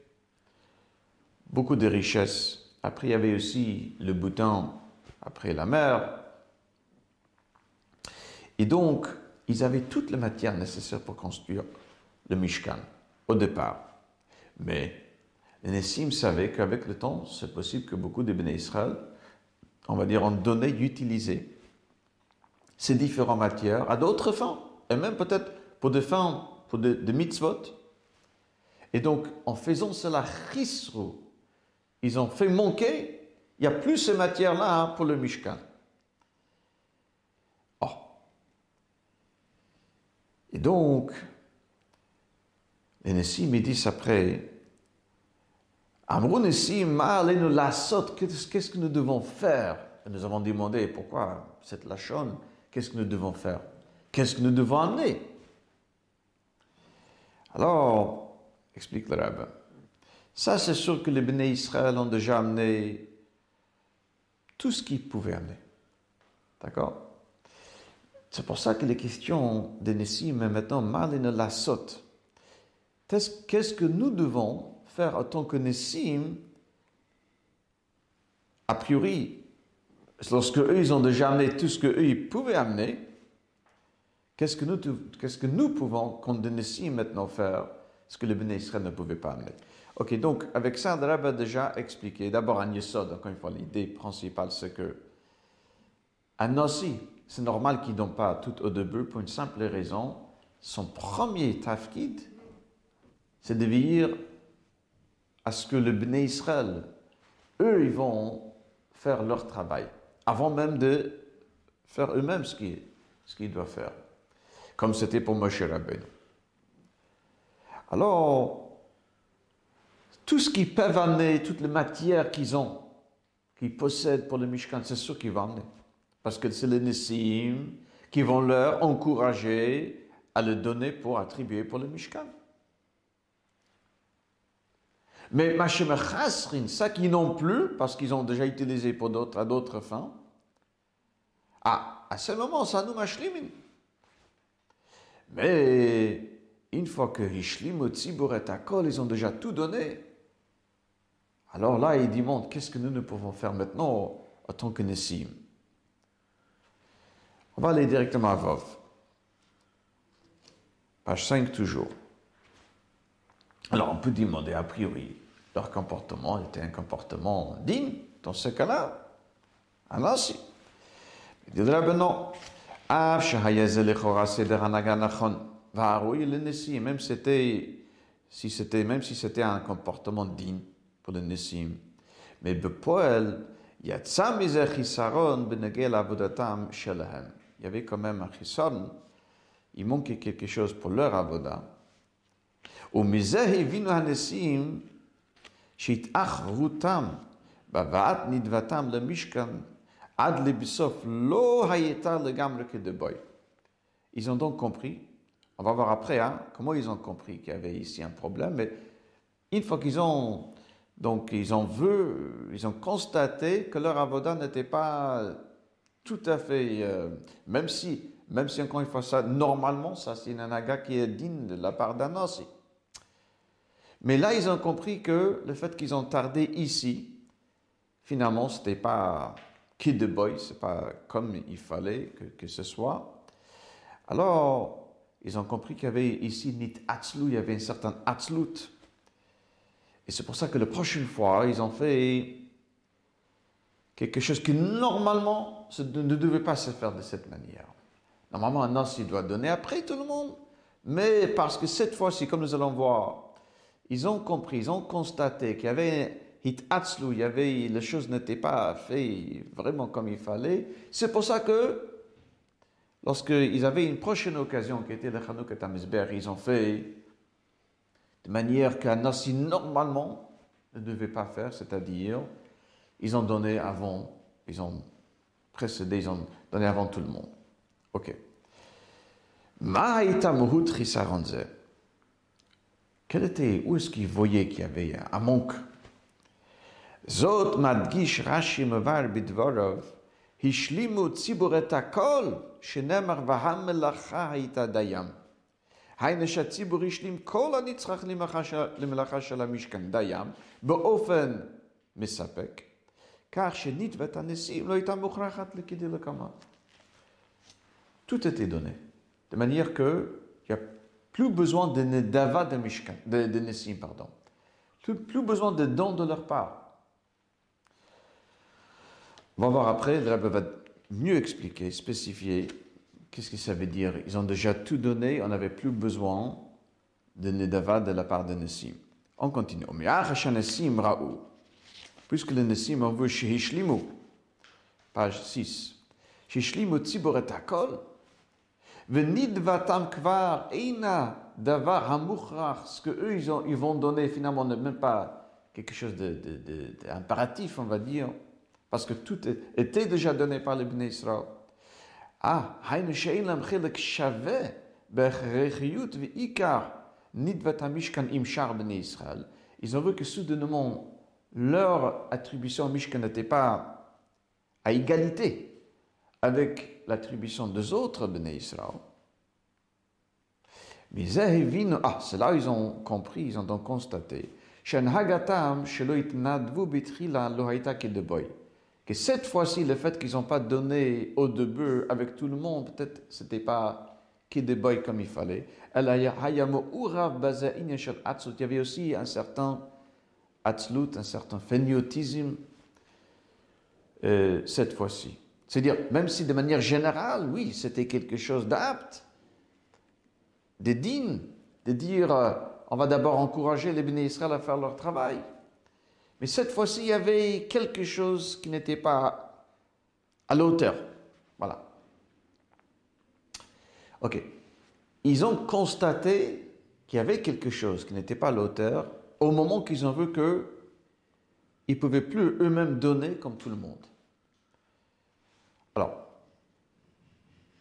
beaucoup de richesses. Après, il y avait aussi le bouton après la mer. Et donc, ils avaient toutes les matières nécessaires pour construire le Mishkan au départ. Mais les Nessim savaient qu'avec le temps, c'est possible que beaucoup de Béné Israël, on va dire, ont donné, utilisé ces différentes matières à d'autres fins, et même peut-être pour des fins, pour des, mitzvot. Et donc, en faisant cela, ils ont fait manquer, il n'y a plus ces matières-là hein, pour le Mishkan. Oh. Et donc, les Nessim, ils disent après, qu'est-ce que nous devons faire? Nous avons demandé pourquoi cette lachon, qu'est-ce que nous devons faire? Qu'est-ce que nous devons amener? Alors, explique le rabbin. Ça, c'est sûr que les béné Israël ont déjà amené tout ce qu'ils pouvaient amener. D'accord? C'est pour ça que les questions des Nessim maintenant mal la saute. Qu'est-ce que nous devons faire en tant que Nessim, a priori, lorsque eux, ils ont déjà amené tout ce qu'eux, ils pouvaient amener, qu'est-ce que nous, qu'est-ce que nous pouvons, comme Nessim, maintenant faire, ce que les Béné ne pouvaient pas amener? Ok, donc avec ça, le a déjà expliqué. D'abord, à Yesod, encore une fois, l'idée principale, c'est que à Nossi, c'est normal qu'ils n'ont pas tout au début pour une simple raison. Son premier tafkid, c'est de vivre à ce que le Bnei Israël, eux, ils vont faire leur travail, avant même de faire eux-mêmes ce qu'ils doivent faire, comme c'était pour Moshe Rabbeinu. Alors, tout ce qu'ils peuvent amener, toutes les matières qu'ils ont, qu'ils possèdent pour le Mishkan, c'est sûr qu'ils vont amener. Parce que c'est les Nessim qui vont leur encourager à le donner pour attribuer pour le Mishkan. Mais Machem Chasrin, ça qui n'ont plus, parce qu'ils ont déjà utilisé pour d'autres, à d'autres fins, ah, à ce moment, ça nous machlimin. Mais une fois que Hishlim, Tzibur et Akol, ils ont déjà tout donné, alors là, il demande qu'est-ce que nous ne pouvons faire maintenant en tant que Nessim? On va aller directement à Vov. Page 5 toujours. Alors on peut demander a priori, leur comportement était un comportement digne, dans ce cas-là, Allah si. Il dit ben non. Ah, même si c'était, même si un comportement digne pour le Nessim. Mais il y avait quand même un chisaron. Il manquait quelque chose pour leur avoda. Ou mizahi vinu hanessim, שהתאחרותם בהבאת נדבתם למשכן עד לבסוף לא הייתה לגמרי כדבוי. Ils ont donc compris, on va voir après hein, comment ils ont compris qu'il y avait ici un problème, mais une fois qu'ils ont donc ils ont vu, ils ont constaté que leur avoda n'était pas tout à fait, euh, même si, même si encore une fois ça, normalement ça c'est une anaga qui est digne de la part d'un aussi. Mais là, ils ont compris que le fait qu'ils ont tardé ici, finalement, ce n'était pas Kid the Boy, ce pas comme il fallait que, que, ce soit. Alors, ils ont compris qu'il y avait ici Nit Atzlu, il y avait un certain Atzlut. Et c'est pour ça que la prochaine fois, ils ont fait quelque chose qui normalement ne devait pas se faire de cette manière. Normalement, un os, il doit donner après tout le monde. Mais parce que cette fois-ci, comme nous allons voir, ils ont compris, ils ont constaté qu'il y avait hit il y avait, les choses n'étaient pas faites vraiment comme il fallait. C'est pour ça que, lorsqu'ils avaient une prochaine occasion, qui était le Chanukah Tamizber, ils ont fait de manière qu'un nasi normalement ne devait pas faire, c'est-à-dire, ils ont donné avant, ils ont précédé, ils ont donné avant tout le monde. Ok Quel était, où est-ce qu'il voyait qu'il y avait un manque זאת מדגיש רש"י מבאר בדבריו, השלימו ציבור את הכל, שנאמר והמלאכה הייתה דיים. היינו שהציבור השלים כל הנצרך למלאכה של המשכן, דיים, באופן מספק, כך שנתבת הנשיאים לא הייתה מוכרחת לכדלקמן. Tout était donné. De manière que il n'y a plus besoin de nedava de Mishkan, de, de Nessim, pardon. Plus, plus besoin de dons de leur part. On va voir après, le Rabbi va mieux expliquer, spécifier qu'est-ce que ça veut dire. Ils ont déjà tout donné, on n'avait plus besoin de nedava de la part de Nessim. On continue. Puisque le Nessim ont vu Shehishlimu, page 6. Shehishlimu tzibor et hakol, Kvar eina davar hamouchar. Ce que eux, ils, ont, ils vont donner finalement n'est même pas quelque chose d'impératif, on va dire, parce que tout était déjà donné par les Bnei Israël. Ah, hainu sheilam chilek shaveh bechrechiut ve'ikar nidvatamishkan imshar Bnei Israël. Ils ont vu que soudainement, leur attribution au Mishkan n'était pas à égalité avec l'attribution des autres Bnei Israël. Mais ah, c'est là ils ont compris, ils ont donc constaté, que cette fois-ci, le fait qu'ils n'ont pas donné au début avec tout le monde, peut-être c'était pas boy comme il fallait. Il y avait aussi un certain atzlut, un certain phéniotisme euh, cette fois-ci. C'est-à-dire, même si de manière générale, oui, c'était quelque chose d'apte, de digne, de dire, euh, on va d'abord encourager les bénis Israël à faire leur travail. Mais cette fois-ci, il y avait quelque chose qui n'était pas à l'auteur. Voilà. Ok. Ils ont constaté qu'il y avait quelque chose qui n'était pas à l'auteur au moment qu'ils ont vu qu'ils ne pouvaient plus eux-mêmes donner comme tout le monde. Alors,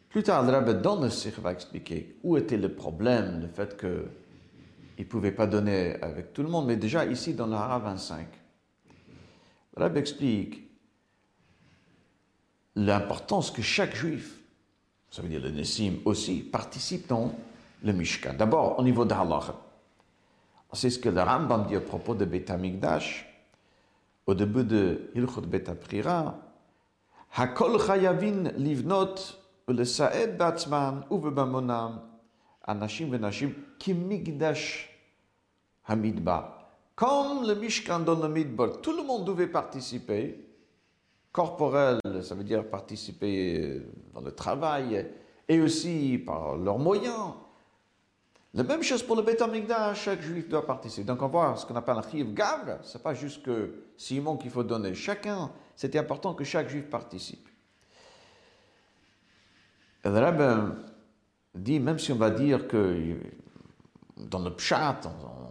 plus tard, le rabbin Sikh va expliquer où était le problème, le fait qu'il ne pouvait pas donner avec tout le monde, mais déjà ici dans le Hara 25, le rabbin explique l'importance que chaque juif, ça veut dire le Nessim aussi, participe dans le Mishkan. D'abord, au niveau de. C'est ce que le Rambam dit à propos de Beth Amikdash, au début de Hilchot Bet Prira, הכל חייבים לבנות ולסעד בעצמם ובממונם אנשים ונשים כמקדש המדבר. Comme le Mishkan dans le Midbar, tout le monde devait participer. Corporel, ça veut dire participer dans le travail et aussi par leurs moyens. La même chose pour le Beth Amikdash, chaque juif doit participer. Donc on voit ce qu'on appelle un chiv gavre, c'est pas juste que Simon qu'il faut donner. Chacun c'était important que chaque juif participe. le rabbin dit, même si on va dire que dans le pshat,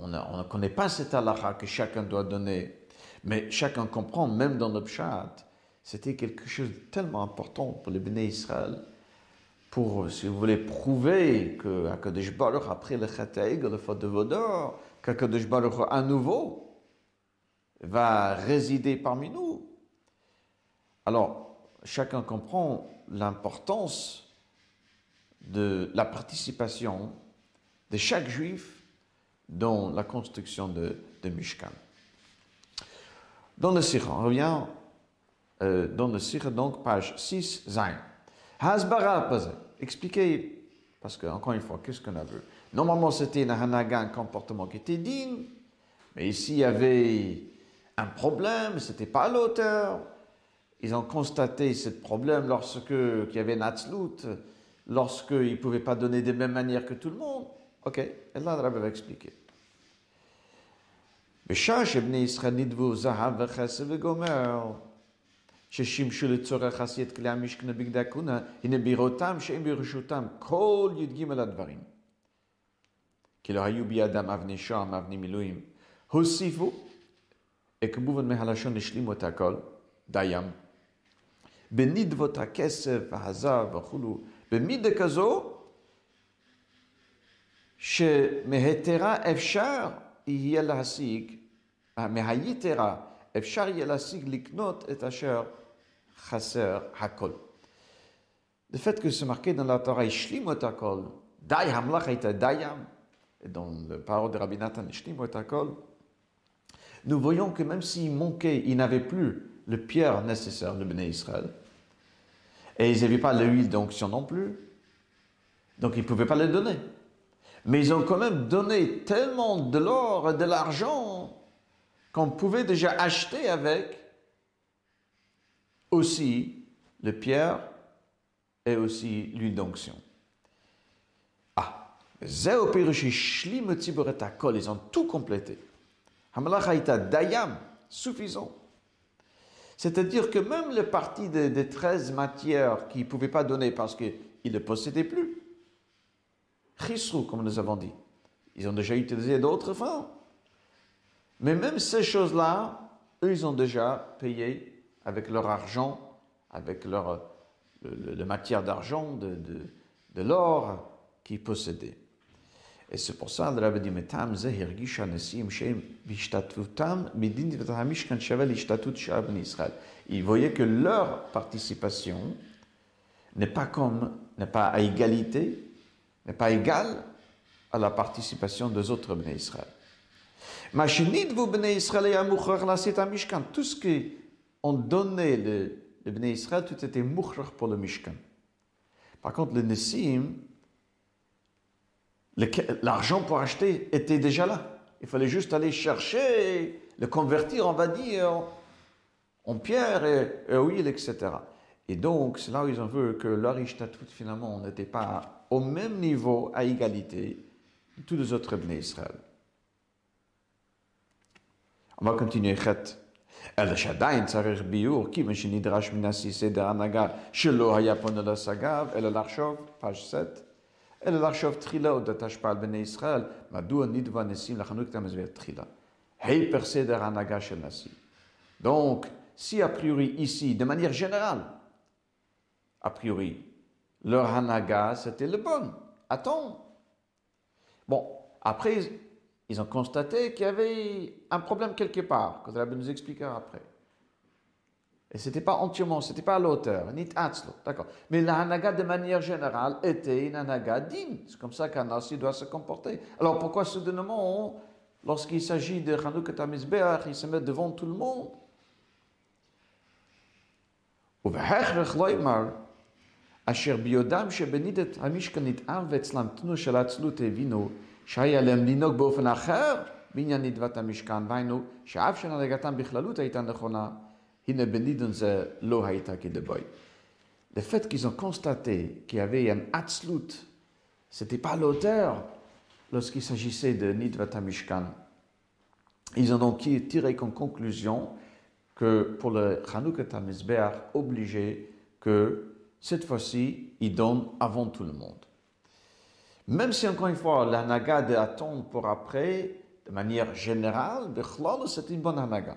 on ne connaît pas cette halakha que chacun doit donner, mais chacun comprend, même dans le pshat, c'était quelque chose de tellement important pour les béné Israël, pour, si vous voulez, prouver que Akadosh Baruch, après le Chataïg, le faute de Vodor, qu'Akadosh Baruch à nouveau va résider parmi nous. Alors, chacun comprend l'importance de la participation de chaque juif dans la construction de, de Mishkan. Dans le Sira, on revient euh, dans le Sira, donc page 6, Zain. Hasbara, expliquez, parce que, encore une fois, qu'est-ce qu'on a vu? Normalement, c'était un comportement qui était digne, mais ici, il y avait un problème, c'était pas à l'auteur. Ils ont constaté ce problème lorsque il y avait Natslut, lorsqu'ils ne pouvaient pas donner de même manière que tout le monde. Ok, et là, le Rabbi va expliquer. בשעה שבני ישראל נדבו זהב וכסף וגומר, ששימשו לצורך עשיית כלי המשכן בגדי הכהונה, הנה בראותם שאין ברשותם כל י"ג הדברים. כי לא היו בידם אבני שוהם, אבני מילואים. הוסיפו, כמובן מהלשון השלימו את הכל, דיים. בנדבות הכסף והזהב וכולו, במידה כזו, שמהתרה אפשר יהיה להשיג, מהיתרה אפשר יהיה להשיג לקנות את אשר חסר הכל. Le fait que c'est marqué dans la Torah, Ishlimot Akol, Dai Hamlach et Dayam, et dans le parole de Rabbi Nathan, Ishlimot Akol, nous voyons que même s'il manquait, il n'avait plus le pierre nécessaire de Béné Israël, et ils n'avaient pas l'huile d'onction non plus, donc ils ne pouvaient pas le donner. Mais ils ont quand même donné tellement de l'or et de l'argent qu'on pouvait déjà acheter avec aussi le pierre et aussi l'huile d'onction. Ah, ils ont tout complété. Dayam, suffisant. C'est-à-dire que même les parties des 13 matières qu'ils ne pouvaient pas donner parce qu'ils ne le possédaient plus, Chisrou, comme nous avons dit. Ils ont déjà utilisé d'autres fins. Mais même ces choses-là, eux, ils ont déjà payé avec leur argent, avec leur le, matière d'argent, de l'or qu'ils possédaient. Et c'est pour ça, le Rabbi dit, Metam ze hirgisha nesim shem bishtatutam midin v'tamishkan shavel ishtatut shab Israël. Ils voyaient que leur participation n'est pas comme, n'est pas à égalité n'est pas égal à la participation des autres Bnei Israël. Tout ce qu'on donnait le, le Bnei Israël, tout était mouchrach pour le Mishkan. Par contre, le Nessim, l'argent pour acheter était déjà là. Il fallait juste aller chercher, le convertir, on va dire, en pierre et, et huile, etc. Et donc, c'est là où ils ont vu que leur Ishtatut, finalement, n'était pas au même niveau, à égalité, de tous les autres Bnei Israël. On va continuer. אלא שעדיין צריך ביור, כיוון שנדרש מן סדר הנהגה שלא היה פונה להשגיו, אלא לחשוב, פאש סט, אלא לחשוב תחילה אודות השפעה על בני ישראל, מדוע נדבו הנשיאים לחנוק המזבח תחילה. היפר סדר ההנהגה של נשיא. Donc, si a priori ici, de manière générale, a priori, leur hanaga, c'était le bon. Attends. Bon, après, ils ont constaté qu'il y avait un problème quelque part, que Rabbi nous expliquera après. Et ce n'était pas entièrement, ce n'était pas à l'auteur, ni Tatslo, d'accord. Mais la hanaga, de manière générale, était une hanaga digne. C'est comme ça qu'un nasi doit se comporter. Alors pourquoi soudainement, lorsqu'il s'agit de Hanouka Tamizbeach, il se met devant tout le monde אשר ביודעם שבנידת המשכן נטעם ואצלם תנו של עצלות הבינו שהיה להם לנהוג באופן אחר בעניין נדבת המשכן, והיינו שאף שנהגתם בכללות הייתה נכונה, le fait qu'ils ont constaté qu'il y avait un atzlut, c'était pas l'auteur lorsqu'il s'agissait de Nidvata Mishkan. Ils ont donc tiré comme conclusion que pour le Chanukah Mizbeach, obligé que cette fois-ci, il donne avant tout le monde. Même si, encore une fois, l'anaga de attendre pour après, de manière générale, c'est une bonne anaga.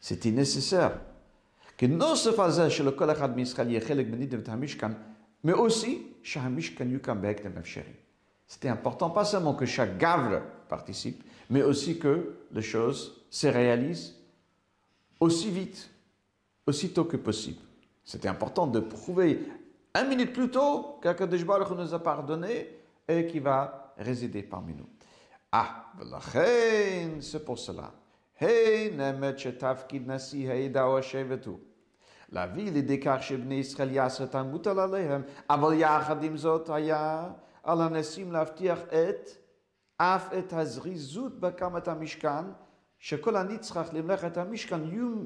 c'était nécessaire que non se faisait chez le benidem hamishkan, mais aussi chez. C'était important, pas seulement que chaque gavre participe, mais aussi que les choses se réalisent aussi vite, aussitôt que possible. C'était important de prouver un minute plus tôt qu'Akadosh Baruch nous a pardonné et qui va résider parmi nous. Ah, c'est pour cela. Hey, nemet shetafkid nasi heida o shevetu. להביא לידי כך שבני ישראל יעשו את המוטל עליהם, אבל יחד עם זאת היה על הנשיאים להבטיח את, אף את הזריזות בהקמת המשכן, שכל הנצרך למלאכת המשכן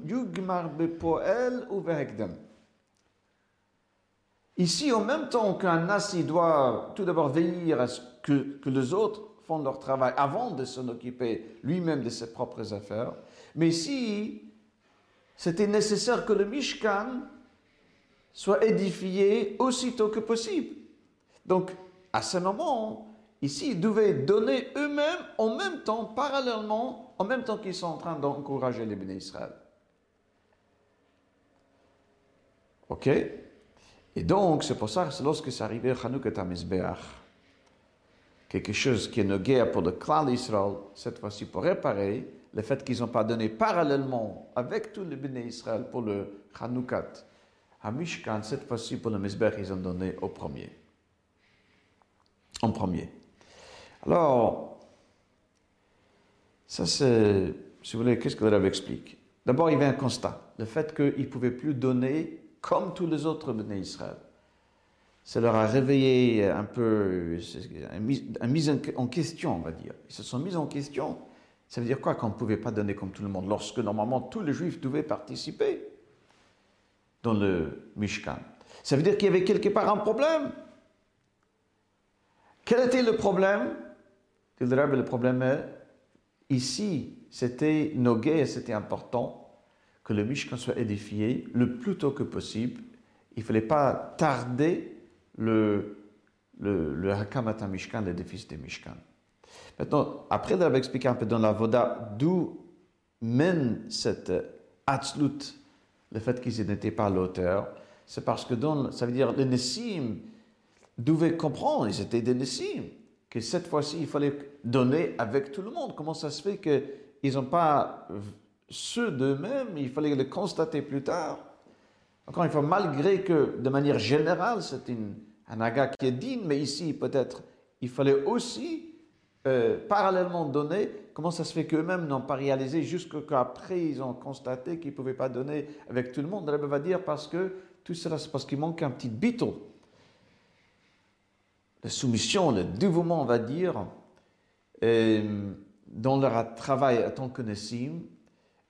יוגמר בפועל ובהקדם. Ici, en même temps qu'un nasi doit tout d'abord veiller à ce que, que les autres font leur travail avant de s'en occuper lui-même de ses propres affaires, mais ici, c'était nécessaire que le Mishkan soit édifié aussitôt que possible. Donc, à ce moment, ici, ils devaient donner eux-mêmes en même temps, parallèlement, en même temps qu'ils sont en train d'encourager les bénis Israël. Ok? Et donc, c'est pour ça que lorsque c'est arrivé Chanukah Tamizbeach, quelque chose qui est une guerre pour le clan d'Israël, cette fois-ci pour réparer, le fait qu'ils n'ont pas donné parallèlement avec tous les bénis Israël pour le Hanoukat à Mishkan, cette fois-ci pour le Mizbech, ils ont donné au premier. En premier. Alors, ça c'est, si vous voulez, qu'est-ce que le Rabbi explique? D'abord, il y avait un constat, le fait qu'ils ne pouvaient plus donner comme tous les autres bénis Israël. Ça leur a réveillé un peu, un mise en question, on va dire. Ils se sont mis en question ça veut dire quoi qu'on ne pouvait pas donner comme tout le monde, lorsque normalement tous les juifs devaient participer dans le Mishkan? Ça veut dire qu'il y avait quelque part un problème. Quel était le problème? Le problème est, ici, c'était et c'était important que le Mishkan soit édifié le plus tôt que possible. Il ne fallait pas tarder le, le, le Hakamata Mishkan, l'édifice des Mishkan. Maintenant, après d'avoir expliqué un peu dans la Voda d'où mène cette Atzlut, le fait qu'ils n'étaient pas l'auteur, c'est parce que ça veut dire les Nessim devaient comprendre, ils étaient des Nessim, que cette fois-ci il fallait donner avec tout le monde. Comment ça se fait qu'ils n'ont pas ceux d'eux-mêmes, il fallait le constater plus tard? Encore une fois, malgré que de manière générale c'est un aga qui est digne, mais ici peut-être il fallait aussi euh, parallèlement donné, comment ça se fait qu'eux-mêmes n'ont pas réalisé jusqu'après ils ont constaté qu'ils ne pouvaient pas donner avec tout le monde Elle va dire parce que tout cela c'est parce qu'il manque un petit biton. La soumission, le dévouement, on va dire, euh, dans leur travail à tant que Nessim.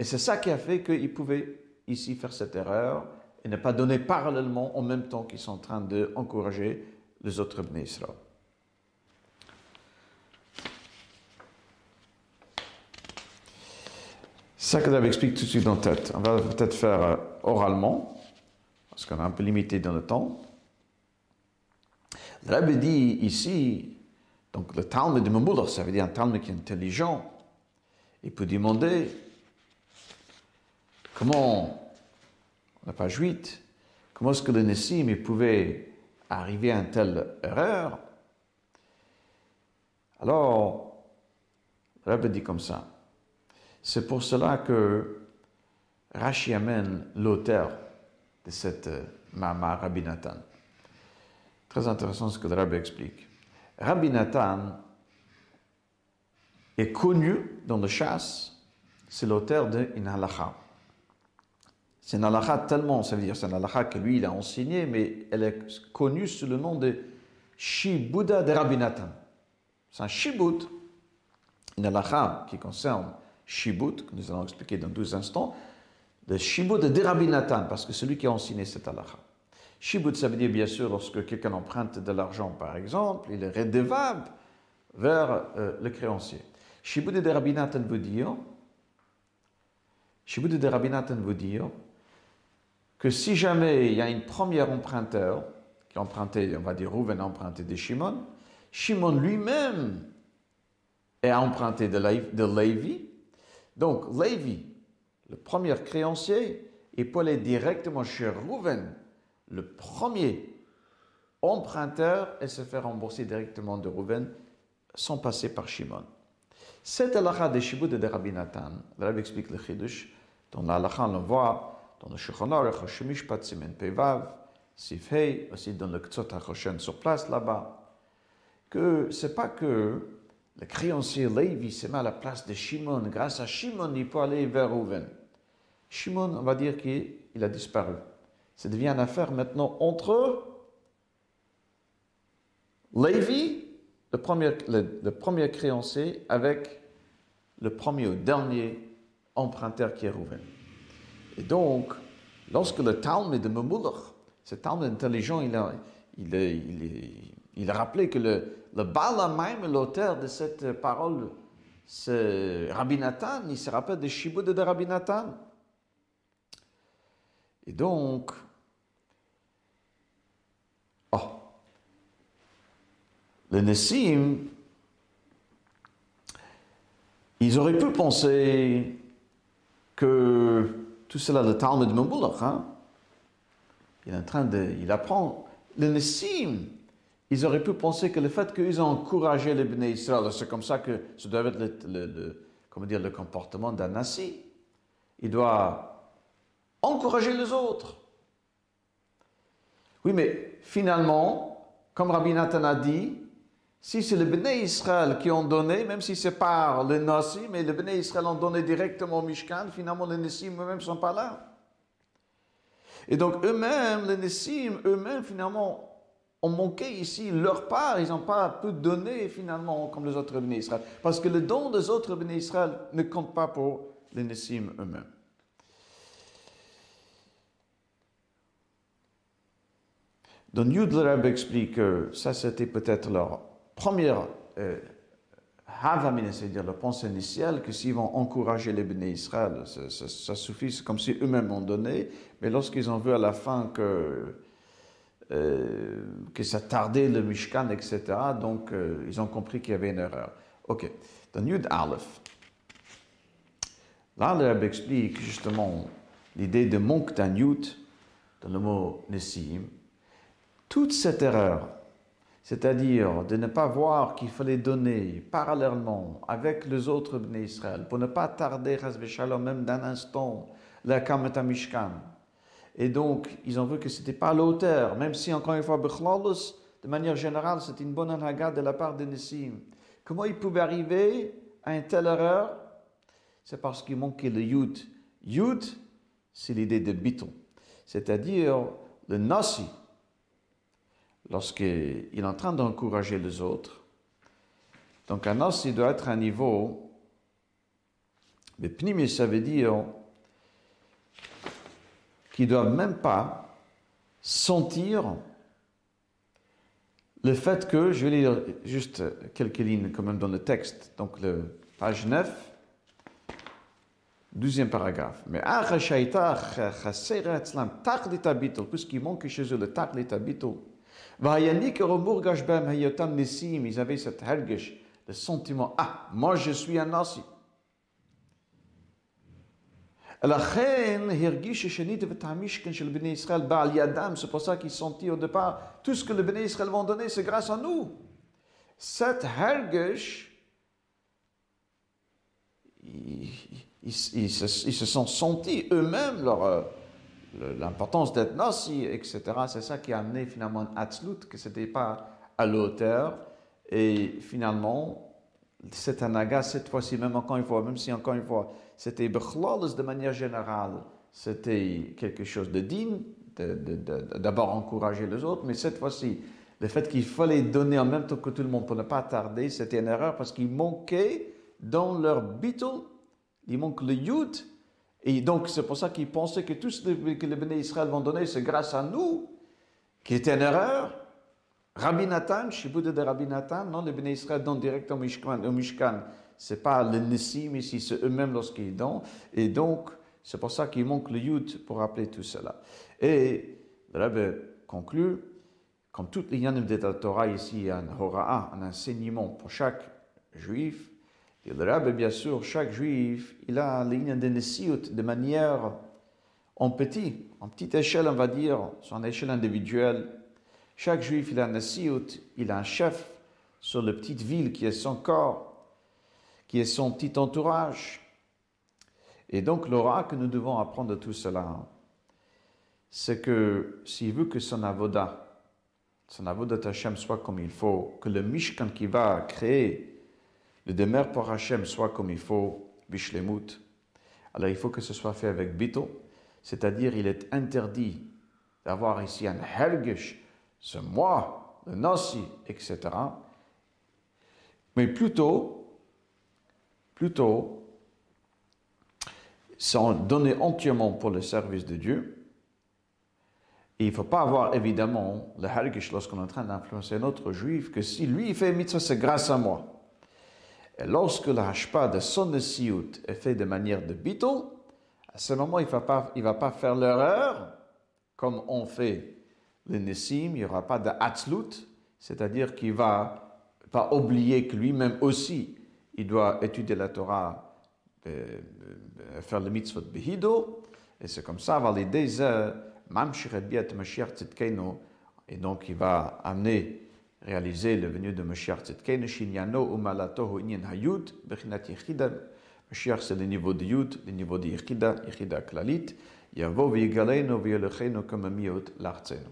Et c'est ça qui a fait qu'ils pouvaient ici faire cette erreur et ne pas donner parallèlement en même temps qu'ils sont en train d'encourager les autres Israël. ça que j'avais expliqué tout de suite en tête. On va peut-être faire euh, oralement, parce qu'on est un peu limité dans le temps. Le Rabbi dit ici, donc le Talmud de Mamoulah, ça veut dire un Talmud qui est intelligent. Il peut demander comment, n'a pas 8, comment est-ce que le Nessim pouvait arriver à une telle erreur? Alors, Rabbi dit comme ça. C'est pour cela que Rashi amène l'auteur de cette euh, Mama Rabbi Nathan. Très intéressant ce que le Rabbi explique. Rabbi Nathan est connu dans le chasse, c'est l'auteur de Inalacha. C'est une halakha tellement, ça veut dire c'est une halakha que lui il a enseigné, mais elle est connue sous le nom de Shibuda de Rabbi Nathan. C'est un shibud, une halakha qui concerne Shibut, que nous allons expliquer dans 12 instants, le Shibut de Derabinatan, parce que c'est lui qui a enseigné cette halakha. Shibut, ça veut dire bien sûr lorsque quelqu'un emprunte de l'argent, par exemple, il est redevable vers euh, le créancier. Shibut de Derabinatan veut dire, Shibut de Derabinatan veut dire que si jamais il y a une première emprunteur qui a emprunté, on va dire Rouven a emprunté des Shimon, Shimon lui-même est emprunté de, Lévi. Donc, Lévi, le premier créancier, peut aller directement chez Rouven, le premier emprunteur, et se faire rembourser directement de Rouven sans passer par Shimon. Cette halakha de Shibud et de Rabbi Nathan, le Rabbi explique le Chidush, dans la halakha, on voit dans le Shulchan Aruch, Shemishpat Simen Pevav, Sifhei, aussi dans le Ktsot HaChoshen sur place là-bas, que c'est pas que le créancier Lévi s'est mis à la place de Shimon. Grâce à Shimon, il peut aller vers Rouven. Shimon, on va dire qu'il a disparu. Ça devient une affaire maintenant entre Lévi, le premier, le, premier créancier, avec le premier ou dernier emprunteur qui est Rouven. Et donc, lorsque le Talmud de Memulach, ce Talmud intelligent, il a, rappelé que le, le même, l'auteur de cette parole, c'est Rabbi Nathan, il se rappelle des Shiboud de Rabbi Nathan. Et donc, oh, le Nessim, ils auraient pu penser que tout cela, le Talmud de Mambulach, hein, il est en train de, il apprend, le Nessim, ils auraient pu penser que le fait qu'ils ont encouragé les Bnei Israël, c'est comme ça que ça doit être le, comment dire, le comportement d'un nasi. Il doit encourager les autres. Oui, mais finalement, comme Rabbi Nathan a dit, si c'est les Bnei Israël qui ont donné, même si c'est par les Nasi, mais les Bnei Israël ont donné directement au Mishkan, finalement les Nessim eux-mêmes ne sont pas là. Et donc eux-mêmes, les Nessim, eux-mêmes finalement ont manqué ici leur part, ils n'ont pas pu donner finalement comme les autres bénis Israël. Parce que le don des autres bénis Israël ne compte pas pour les Nessim eux-mêmes. Donc Yud explique que ça c'était peut-être leur première euh, c'est-à-dire la pensée initiale, que s'ils vont encourager les bénis Israël, ça, suffit, comme si eux-mêmes ont donné, mais lorsqu'ils ont vu à la fin que euh, que ça tardait le Mishkan, etc. Donc, euh, ils ont compris qu'il y avait une erreur. OK. Dans Yud Aleph, là, le explique justement l'idée de Yud dans le mot Nessim. Toute cette erreur, c'est-à-dire de ne pas voir qu'il fallait donner parallèlement avec les autres Bnei pour ne pas tarder, même d'un instant, la Kamet Mishkan, et donc, ils ont vu que ce n'était pas l'auteur, même si, encore une fois, de manière générale, c'est une bonne anaga de la part de Nissim. Comment il pouvait arriver à une telle erreur? C'est parce qu'il manquait le Yud. Yud, c'est l'idée de biton, c'est-à-dire le Nasi. Lorsqu'il est en train d'encourager les autres, donc un Nasi doit être à un niveau, mais Pnimi, ça veut dire qui ne doivent même pas sentir le fait que, je vais lire juste quelques lignes quand même dans le texte, donc le page 9, deuxième paragraphe. Mais puisqu'il manque chez eux le tachlit habito, ils avaient cette hergesh, le sentiment, ah, moi je suis un nasi. C'est pour ça qu'ils sentit au départ, tout ce que les Bnei Israël vont donner, c'est grâce à nous. Cette hergish, ils, ils, se, sont sentis eux-mêmes euh, l'importance d'être nasi, etc. C'est ça qui a amené finalement Atzlut, que ce n'était pas à l'auteur. Et finalement, cet anaga, cette fois-ci, même encore une fois, même si encore une fois, c'était de manière générale, c'était quelque chose de digne, d'abord encourager les autres, mais cette fois-ci, le fait qu'il fallait donner en même temps que tout le monde pour ne pas tarder, c'était une erreur parce qu'il manquait dans leur beetle, il manque le yud, et donc c'est pour ça qu'ils pensaient que tout ce que les bénis Israël vont donner, c'est grâce à nous, qui était une erreur. Rabbi Nathan, Shibud de Rabbi Nathan, non, les bénis Israël donnent directement au Mishkan c'est pas le Nissim ici, c'est eux-mêmes lorsqu'ils donnent. Et donc, c'est pour ça qu'il manque le Yud pour rappeler tout cela. Et le Rabbi conclut, comme toutes les Yanim de la Torah ici, il y a un Hora'a, un enseignement pour chaque juif, le rabbi, bien sûr, chaque juif, il a ligne de Nessiout de manière en petit, en petite échelle, on va dire, son échelle individuelle. Chaque juif, il a un Nessiout, il a un chef sur la petite ville qui est son corps, qui est son petit entourage. Et donc, l'aura que nous devons apprendre de tout cela, c'est que s'il veut que son avoda, son avoda Hashem soit comme il faut, que le Mishkan qui va créer le demeure pour Hashem soit comme il faut, Bishlemut, alors il faut que ce soit fait avec Bito, c'est-à-dire il est interdit d'avoir ici un Hergish, ce moi, le Nasi, etc. Mais plutôt, plutôt, s'en donner entièrement pour le service de Dieu. Il ne faut pas avoir évidemment le Hergish lorsqu'on est en train d'influencer un autre juif, que si lui il fait mitzvah, c'est grâce à moi. Et lorsque le hashpa de son siout est fait de manière de bito, à ce moment, il ne va, pas, va pas faire l'erreur, comme on fait le Nessim, il n'y aura pas de hatzlut, c'est-à-dire qu'il va pas oublier que lui-même aussi, il doit étudier la Torah, euh, euh, faire le mitzvot behido, et c'est comme ça, avoir l'idée, et donc il va amener réaliser le venu de Mashiach Tzedkenu, Shinyano Umalato Inyan Hayud, Bechinat Yechida. Mashiach, c'est le niveau de Yud, le niveau de Yechida, Yechida Klalit. Yavo v'yigalenu v'yolechenu comme miot l'artzenu.